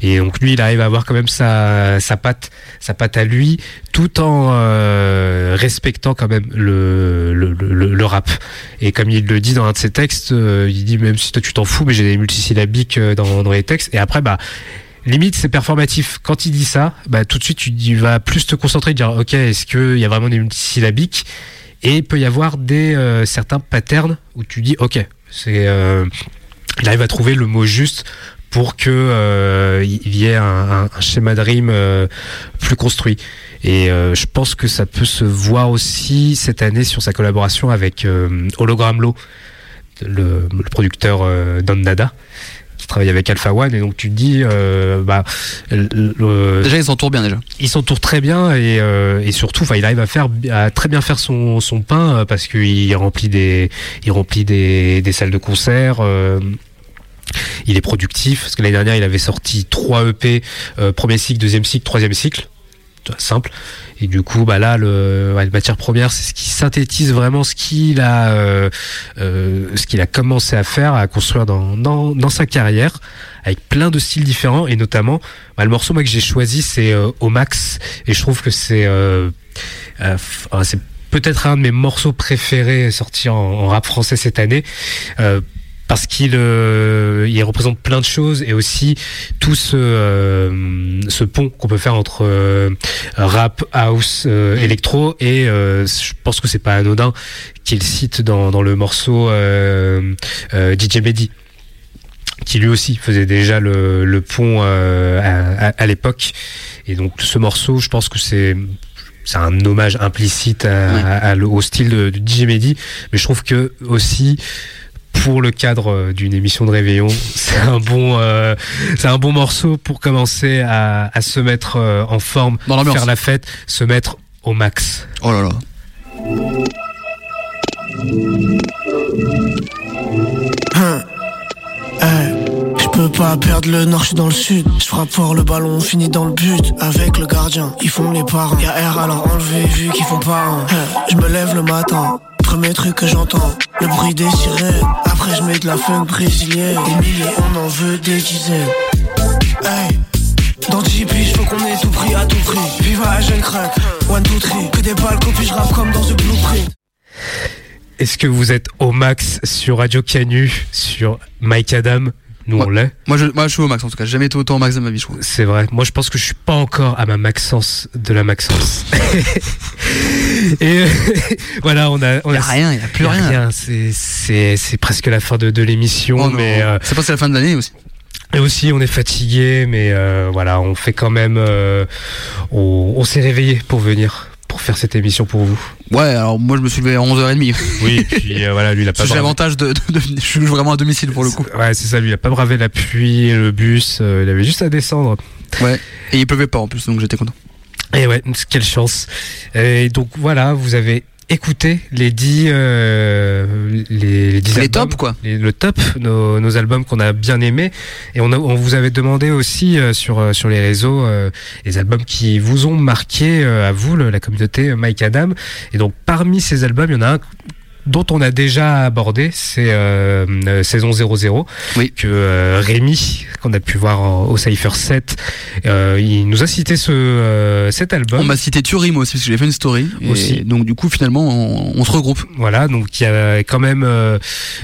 Et donc lui il arrive à avoir quand même sa sa patte sa patte à lui tout en euh, respectant quand même le, le, le, le rap. Et comme il le dit dans un de ses textes euh, il dit même si toi tu t'en fous mais j'ai des multisyllabiques dans dans les textes. Et après bah limite c'est performatif. Quand il dit ça, bah tout de suite tu tu vas plus te concentrer, dire ok est-ce qu'il y a vraiment des multisyllabiques? Et il peut y avoir des euh, certains patterns où tu dis ok c'est euh, il arrive à trouver le mot juste pour que euh, il y ait un, un- schéma de rime euh, plus construit. Et je pense que ça peut se voir aussi cette année sur sa collaboration avec Hologram Low, le, le producteur euh, Travaille avec Alpha One. Et donc tu te dis, euh, bah, le- Déjà ils s'entourent bien déjà. il s'entoure très bien et, euh, et surtout, enfin, il arrive à faire à très bien faire son, son pain euh, parce qu'il remplit des il remplit des, des salles de concert. euh, il est productif parce que l'année dernière, il avait sorti trois EP, euh, premier cycle, deuxième cycle, troisième cycle. Simple. Et du coup, bah là, le, ouais, matière première, c'est ce qui synthétise vraiment ce qu'il a, euh, euh, ce qu'il a commencé à faire, à construire dans, dans, dans sa carrière, avec plein de styles différents, et notamment, bah, le morceau moi, que j'ai choisi, c'est euh, Au Max, et je trouve que c'est, euh, euh, c'est peut-être un de mes morceaux préférés sortis en, en rap français cette année. Parce qu'il euh, il représente plein de choses et aussi tout ce, euh, ce pont qu'on peut faire entre euh, rap, house, euh, électro et euh, je pense que c'est pas anodin qu'il cite dans, dans le morceau euh, euh, DJ Mehdi qui lui aussi faisait déjà le, le pont euh, à, à- à l'époque. Et donc ce morceau je pense que c'est c'est un hommage implicite à, à- au style de, de DJ Mehdi mais je trouve que aussi pour le cadre euh, d'une émission de réveillon, c'est un bon, euh, c'est un bon morceau pour commencer à, à se mettre euh, en forme, Dans faire la fête, se mettre au max. Oh là là. Je peux pas perdre le nord, je suis dans le sud. Je frappe fort le ballon, on finit dans le but. Avec le gardien, ils font les parents. Y'a R alors enlevé vu qu'ils font pas un. Je me lève le matin. Premier truc que j'entends, le bruit des sirènes. Après je mets de la funk brésilienne. Des milliers, on en veut des dizaines. Hey, dans JP, faut qu'on ait tout pris à tout prix. Viva à jeune crack, one, two, three. Que des balles, copie, je rappe comme dans The Blueprint. Est-ce que vous êtes au max sur Radio Canu, sur Mike Adam? Nous on l'est. Moi je, moi je suis au max en tout cas. J'ai jamais été autant au max de ma vie je trouve. C'est vrai. Moi, je pense que je suis pas encore à ma maxence de la maxence. Et euh, voilà, on a, on Y a rien, y a plus y a rien. C'est, c'est, presque la fin de, de l'émission, Oh mais euh, C'est la fin de l'année aussi. Et aussi, on est fatigué, mais euh, voilà, on fait quand même. euh, on on s'est réveillé pour venir, pour faire cette émission pour vous Ouais, alors moi je me suis levé à 11h30. Oui, puis euh, voilà, lui il a pas J'ai bravé. l'avantage de, de, de- Je suis vraiment à domicile pour le coup. Ouais, c'est ça, lui il a pas bravé la pluie, le bus, euh, il avait juste à descendre. Ouais. Et il pleuvait pas en plus, donc j'étais content. Et ouais, quelle chance. Et donc voilà, vous avez écouté les 10 euh, les, les, 10 Les albums, tops, quoi. les- le top nos, nos albums qu'on a bien aimés et on, a- on vous avait demandé aussi euh, sur euh, sur les réseaux euh, les albums qui vous ont marqué euh, à vous le- la communauté Mike Adam et donc parmi ces albums il y en a un dont on a déjà abordé, c'est euh, euh, saison 00 Oui. que euh, Rémi qu'on a pu voir au Cypher 7 euh, il nous a cité ce euh, cet album On m'a cité Turim aussi, parce que j'ai fait une story. Et Aussi. Donc du coup, finalement, on, on se regroupe. Voilà, donc il y a quand même, euh,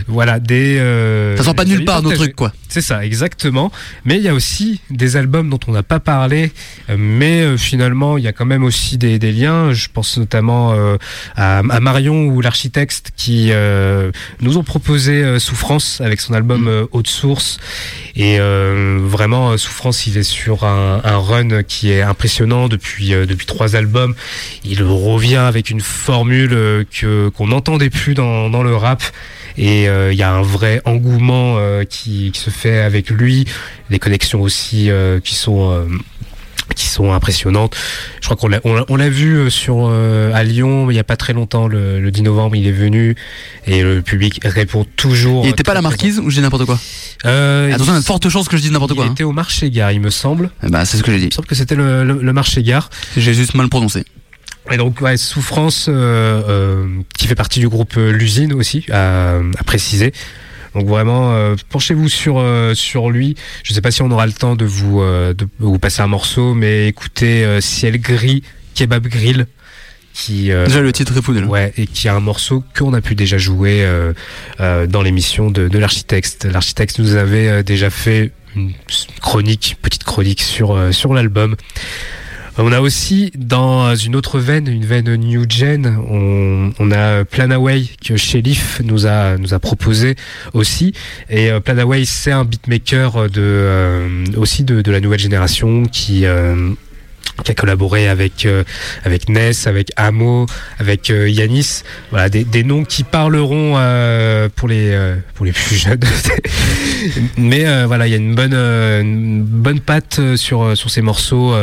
voilà, des. euh, Ça sort pas nulle part, nos trucs, quoi. C'est ça, exactement. Mais il y a aussi des albums dont on n'a pas parlé, mais euh, finalement il y a quand même aussi des, des liens. Je pense notamment euh, à, à Marion ou l'architecte qui euh, nous ont proposé euh, Souffrance avec son album euh, Haute Source. Et vraiment, Souffrance, il est sur un, un run qui est impressionnant depuis depuis trois albums. Il revient avec une formule que qu'on n'entendait plus dans, dans le rap. Et euh, il y a un vrai engouement euh, qui, qui se fait avec lui, des connexions aussi euh, qui sont qui sont impressionnantes. Je crois qu'on l'a on vu euh, sur euh, à Lyon il y a pas très longtemps le, le 10 novembre, il est venu et le public répond toujours. Il était pas à la marquise ou je dis n'importe quoi Euh, Attention, il y a de fortes chances que je dise n'importe il quoi. hein. était au marché gare, il me semble. Eh ben, c'est ce que j'ai dit. Il me semble que c'était le, le, le marché gare. J'ai juste mal prononcé. Et donc, ouais, Souffrance, euh, euh, qui fait partie du groupe L'usine aussi, à, à préciser. Donc vraiment, euh, penchez-vous sur euh, sur lui. Je sais pas si on aura le temps de vous euh, de vous passer un morceau, mais écoutez Ciel gris, Kebab Grill, qui Déjà, le titre est ouais et qui a un morceau qu'on a pu déjà jouer dans l'émission de, de l'architecte. L'architecte nous avait déjà fait une chronique, petite chronique sur sur l'album. On a aussi dans une autre veine, une veine new gen, on, on a Planaway que Shelif nous a nous a proposé aussi. Et euh, Planaway c'est un beatmaker de euh, aussi de, de la nouvelle génération qui euh, qui a collaboré avec euh, avec Ness, avec Amo, avec euh, Yanis. Voilà des, des noms qui parleront euh, pour les euh, pour les plus jeunes. Mais euh, voilà, il y a une bonne une bonne patte sur sur ces morceaux.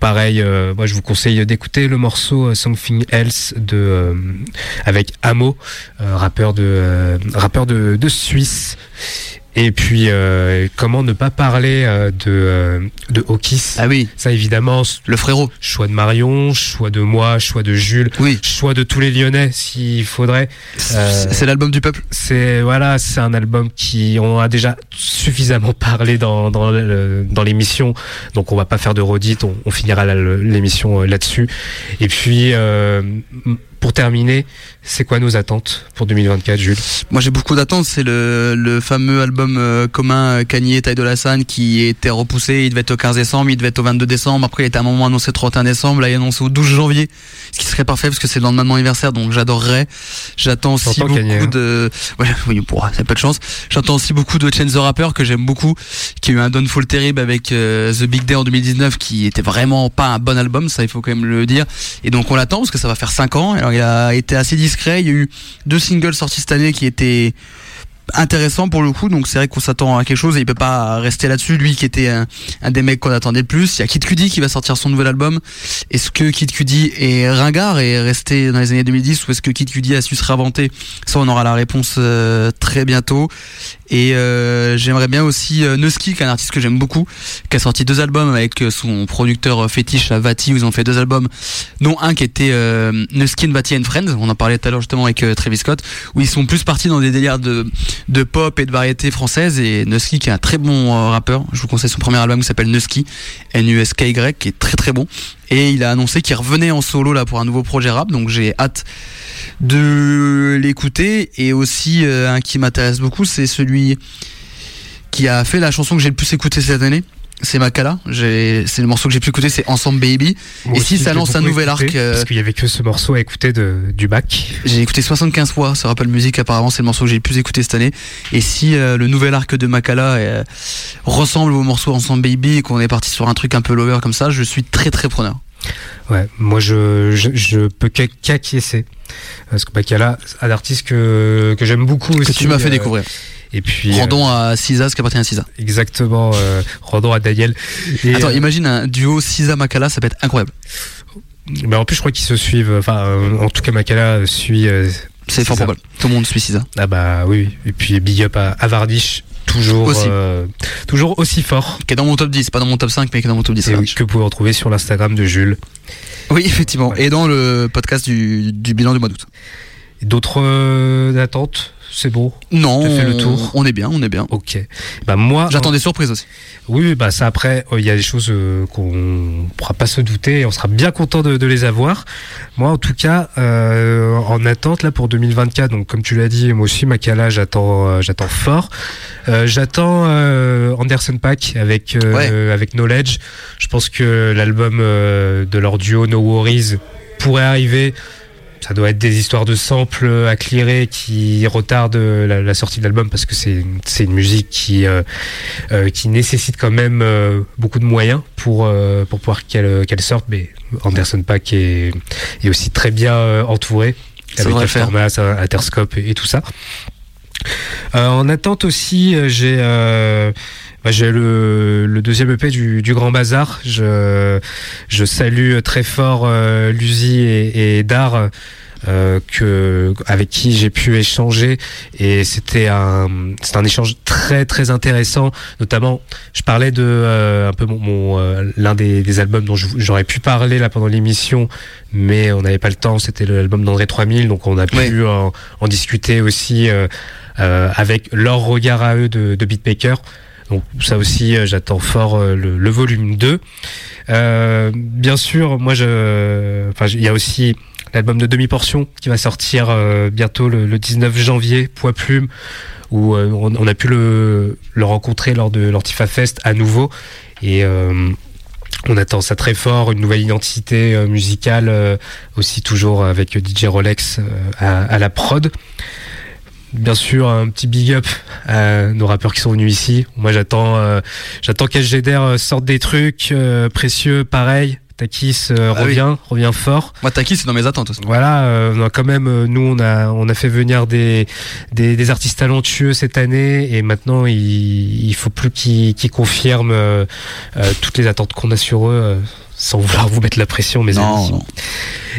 pareil, moi je vous conseille d'écouter le morceau Something Else de avec Amo, rappeur de rappeur de, de Suisse. Et puis euh, comment ne pas parler euh, de euh, de Ah oui, Ça évidemment, le frérot. choix de Marion, choix de moi, choix de Jules, Oui. choix de tous les Lyonnais s'il faudrait. Euh, C'est l'album du peuple. c'est voilà, c'est un album qui on a déjà suffisamment parlé dans dans dans l'émission, donc on va pas faire de redite, on, on finira l'émission euh, là-dessus. Et puis euh, pour terminer, c'est quoi nos attentes pour 2024, Jules? Moi j'ai beaucoup d'attentes, c'est le, le fameux album euh, commun euh, Kanye et Ty Dolla Sign qui était repoussé, il devait être au 15 décembre, il devait être au 22 décembre, après il était à un moment annoncé le 31 décembre, là il est annoncé au 12 janvier, ce qui serait parfait parce que c'est le lendemain de mon anniversaire donc j'adorerais. J'attends aussi beaucoup Kanye, hein. de... Ouais, oui, bon, ça pas de chance. J'attends aussi beaucoup de Chance the Rapper que j'aime beaucoup, qui a eu un downfall terrible avec euh, The Big Day en 2019 qui était vraiment pas un bon album, ça il faut quand même le dire. Et donc on l'attend parce que ça va faire 5 ans. Alors il a été assez discret, il y a eu deux singles sortis cette année qui étaient intéressants pour le coup. Donc c'est vrai qu'on s'attend à quelque chose et il peut pas rester là-dessus. Lui qui était un, des mecs qu'on attendait le plus. Il y a Kid Cudi qui va sortir son nouvel album. Est-ce que Kid Cudi est ringard et est resté dans les années 2010 ou est-ce que Kid Cudi a su se réinventer? Ça on aura la réponse euh, très bientôt et euh, j'aimerais bien aussi euh, Nuski, qui est un artiste que j'aime beaucoup, qui a sorti deux albums avec euh, son producteur euh, fétiche Vati, où ils ont fait deux albums, dont un qui était euh, Nuski and Vati and Friends, on en parlait tout à l'heure justement avec Travis Scott, où ils sont plus partis dans des délires de, de pop et de variété française, et Nuski qui est un très bon rappeur, je vous conseille son premier album qui s'appelle Nuski, N-U-S-K-Y, qui est très très bon, et il a annoncé qu'il revenait en solo là pour un nouveau projet rap, donc j'ai hâte de l'écouter. Et aussi euh, un qui m'intéresse beaucoup c'est celui qui a fait la chanson que j'ai le plus écouté cette année c'est Makala c'est le morceau que j'ai pu écouter c'est Ensemble Baby Moi et si ça lance un nouvel écouté, arc euh, parce qu'il y avait que ce morceau à écouter de, du bac. j'ai écouté 75 fois sur Apple Music apparemment c'est le morceau que j'ai le plus écouté cette année et si euh, le nouvel arc de Makala euh, ressemble au morceau Ensemble Baby et qu'on est parti sur un truc un peu lover comme ça je suis très très preneur Ouais, moi je, je, je peux qu'ac- qu'acquiescer. Parce que Makala, un artiste que, que j'aime beaucoup aussi. Que tu m'as fait découvrir. Et puis. Rendons à Cisa ce qui appartient à Cisa. euh, exactement, euh, rendons à Daniel. Et, Attends, euh, imagine un duo Cisa Makala, ça peut être incroyable. mais en plus, je crois qu'ils se suivent. Enfin, euh, en tout cas, Makala suit. euh, C'est fort probable. Tout le monde suit Cisa. Ah bah oui. Et puis big up à, à Vardish, toujours, Aussi. euh, toujours aussi fort. Qui est dans mon top 10, pas dans mon top 5, mais qui est dans mon top 10. Et oui, que vous pouvez retrouver sur l'Instagram de Jules. Oui, effectivement. Et dans le podcast du, du bilan du mois d'août. D'autres euh, attentes? C'est bon Non, T'as fait le tour on est bien, on est bien. Ok. Bah moi. J'attends des surprises aussi. Oui, bah ça après, euh, il y a des choses euh, qu'on pourra pas se douter et on sera bien content de, de les avoir. Moi, en tout cas, euh, en attente là pour 2024. Donc, comme tu l'as dit, moi aussi, Makala, j'attends, euh, j'attends fort. Euh, j'attends euh, Anderson Pack avec euh, avec Knowledge. Je pense que l'album euh, de leur duo No Worries pourrait arriver. Ça doit être des histoires de samples à clearer qui retardent la, la sortie de l'album parce que c'est c'est une musique qui euh, euh, qui nécessite quand même euh, beaucoup de moyens pour euh, pour pouvoir qu'elle qu'elle sorte. Mais Anderson Paak est, est aussi très bien euh, entouré Ça avec faire. Aftermath, Interscope et, et tout ça. Euh, en attente aussi, euh, j'ai euh, bah, j'ai le, le deuxième EP du, du Grand Bazar. Je, je salue très fort euh, Luzi et, et Dar. euh, que avec qui j'ai pu échanger et c'était un c'est un échange très très intéressant notamment je parlais de euh, un peu mon, mon, euh, l'un des, des albums dont j'aurais pu parler là pendant l'émission mais on n'avait pas le temps c'était l'album d'André 3000 donc on a pu en, en discuter aussi euh, euh, avec leur regard à eux de, de beatmaker donc ça aussi, euh, j'attends fort euh, le, volume 2. Euh, bien sûr, moi, je, il y a aussi l'album de demi-portion qui va sortir bientôt le, le 19 janvier, Poids Plume, où on, a pu le, rencontrer lors de l'Ortifa Fest à nouveau. Et on attend ça très fort, une nouvelle identité musicale, aussi toujours avec DJ Rolex à la prod. Bien sûr, un petit big up à nos rappeurs qui sont venus ici. Moi, j'attends, euh, j'attends qu'SGDR euh, sorte des trucs euh, précieux, pareil. Takis euh, Ah oui. revient, revient fort. Moi, Taki, c'est dans mes attentes aussi. Voilà, euh, on a quand même, euh, nous, on a, on a fait venir des, des, des artistes talentueux cette année, et maintenant, il, il faut plus qu'ils confirment toutes les attentes qu'on a sur eux, euh, sans vouloir vous mettre la pression, mes Non, amis. non.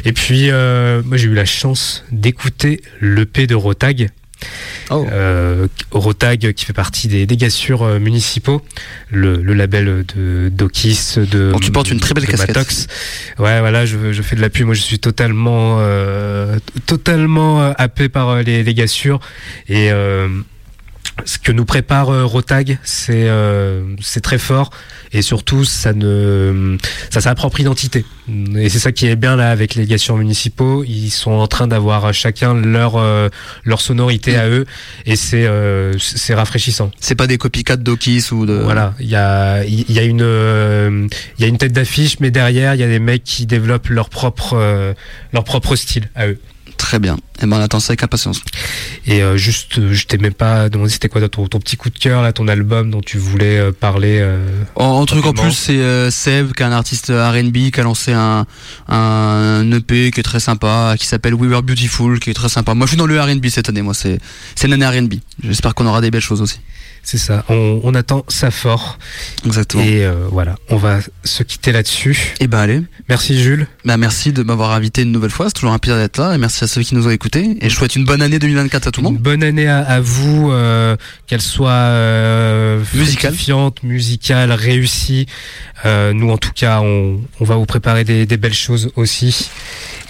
Et puis, euh, moi, j'ai eu la chance d'écouter l'EP de Rotag. Oh. Euh, Rotag qui fait partie des dégassures euh, municipaux, le, le label de Dokis, de. Donc, tu portes une très belle casquette. Matox. Ouais, voilà, je, je fais de l'appui. Moi, je suis totalement, euh, totalement euh, happé par euh, les, les gassures. Et euh, ce que nous prépare euh, Rotag, c'est euh, c'est très fort. Et surtout, ça ne, ça sa propre identité. Et c'est ça qui est bien là avec les gassures municipaux. Ils sont en train d'avoir chacun leur euh, leur sonorité à eux, et c'est euh, c'est rafraîchissant. C'est pas des copycats d'Okis ou de. Voilà, il y a, il y a une, euh, il y a une tête d'affiche, mais derrière, il y a des mecs qui développent leur propre, euh, leur propre style à eux. Très bien. Et ben, on attend ça avec impatience. Et euh, juste, euh, je t'ai même pas demandé c'était quoi ton, ton petit coup de cœur là, ton album dont tu voulais euh, parler. euh, En, truc en plus, c'est euh, Seb, qui est un artiste R&B, qui a lancé un, un EP qui est très sympa, qui s'appelle We Were Beautiful, qui est très sympa. Moi, je suis dans le R&B cette année. Moi, c'est c'est l'année R&B. J'espère qu'on aura des belles choses aussi. C'est ça. On, on attend ça fort. Exactement. Et euh, voilà, on va se quitter là-dessus. Et ben allez. Merci Jules. Bah merci de m'avoir invité une nouvelle fois. C'est toujours un plaisir d'être là. Et merci à ceux qui nous ont écoutés. Et je souhaite une bonne année 2024 à tout le Une monde. bonne année à, à vous, euh, qu'elle soit euh, Musicale. musicale, réussie. Euh, nous, en tout cas, on, on va vous préparer des, des belles choses aussi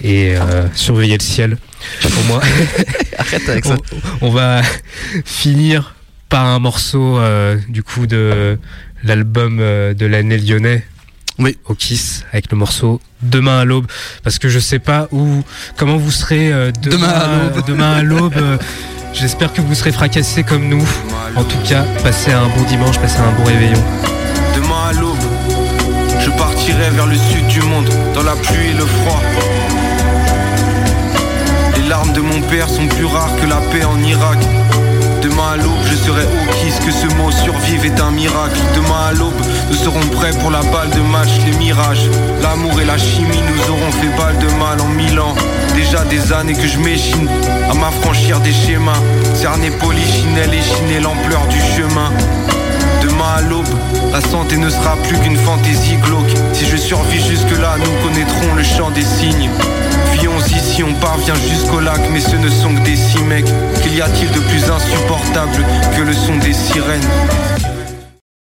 et euh, surveiller le ciel. Au moins, Arrête avec ça. on, on va finir par un morceau euh, du coup de l'album euh, de l'année lyonnais. Oui. Au Kiss avec le morceau Demain à l'aube parce que je sais pas où comment vous serez euh, demain, Demain à l'aube. demain à l'aube j'espère que vous serez fracassés comme nous en tout cas passez un bon dimanche passez un bon réveillon Demain à l'aube, je partirai vers le sud du monde, dans la pluie et le froid. Les larmes de mon père sont plus rares que la paix en Irak. Je serai au kiss, que ce mot survive est un miracle. Demain à l'aube, nous serons prêts pour la balle de match, les mirages. L'amour et la chimie nous auront fait balle de mal en mille ans. Déjà des années que je m'échine à m'affranchir des schémas. Cerner polichinelle et chiner l'ampleur du chemin. Demain à l'aube, la santé ne sera plus qu'une fantaisie glauque. Si je survis jusque-là, nous connaîtrons le chant des signes. Ici, on parvient jusqu'au lac, mais ce ne sont que des six mecs. Qu'y a-t-il de plus insupportable que le son des sirènes?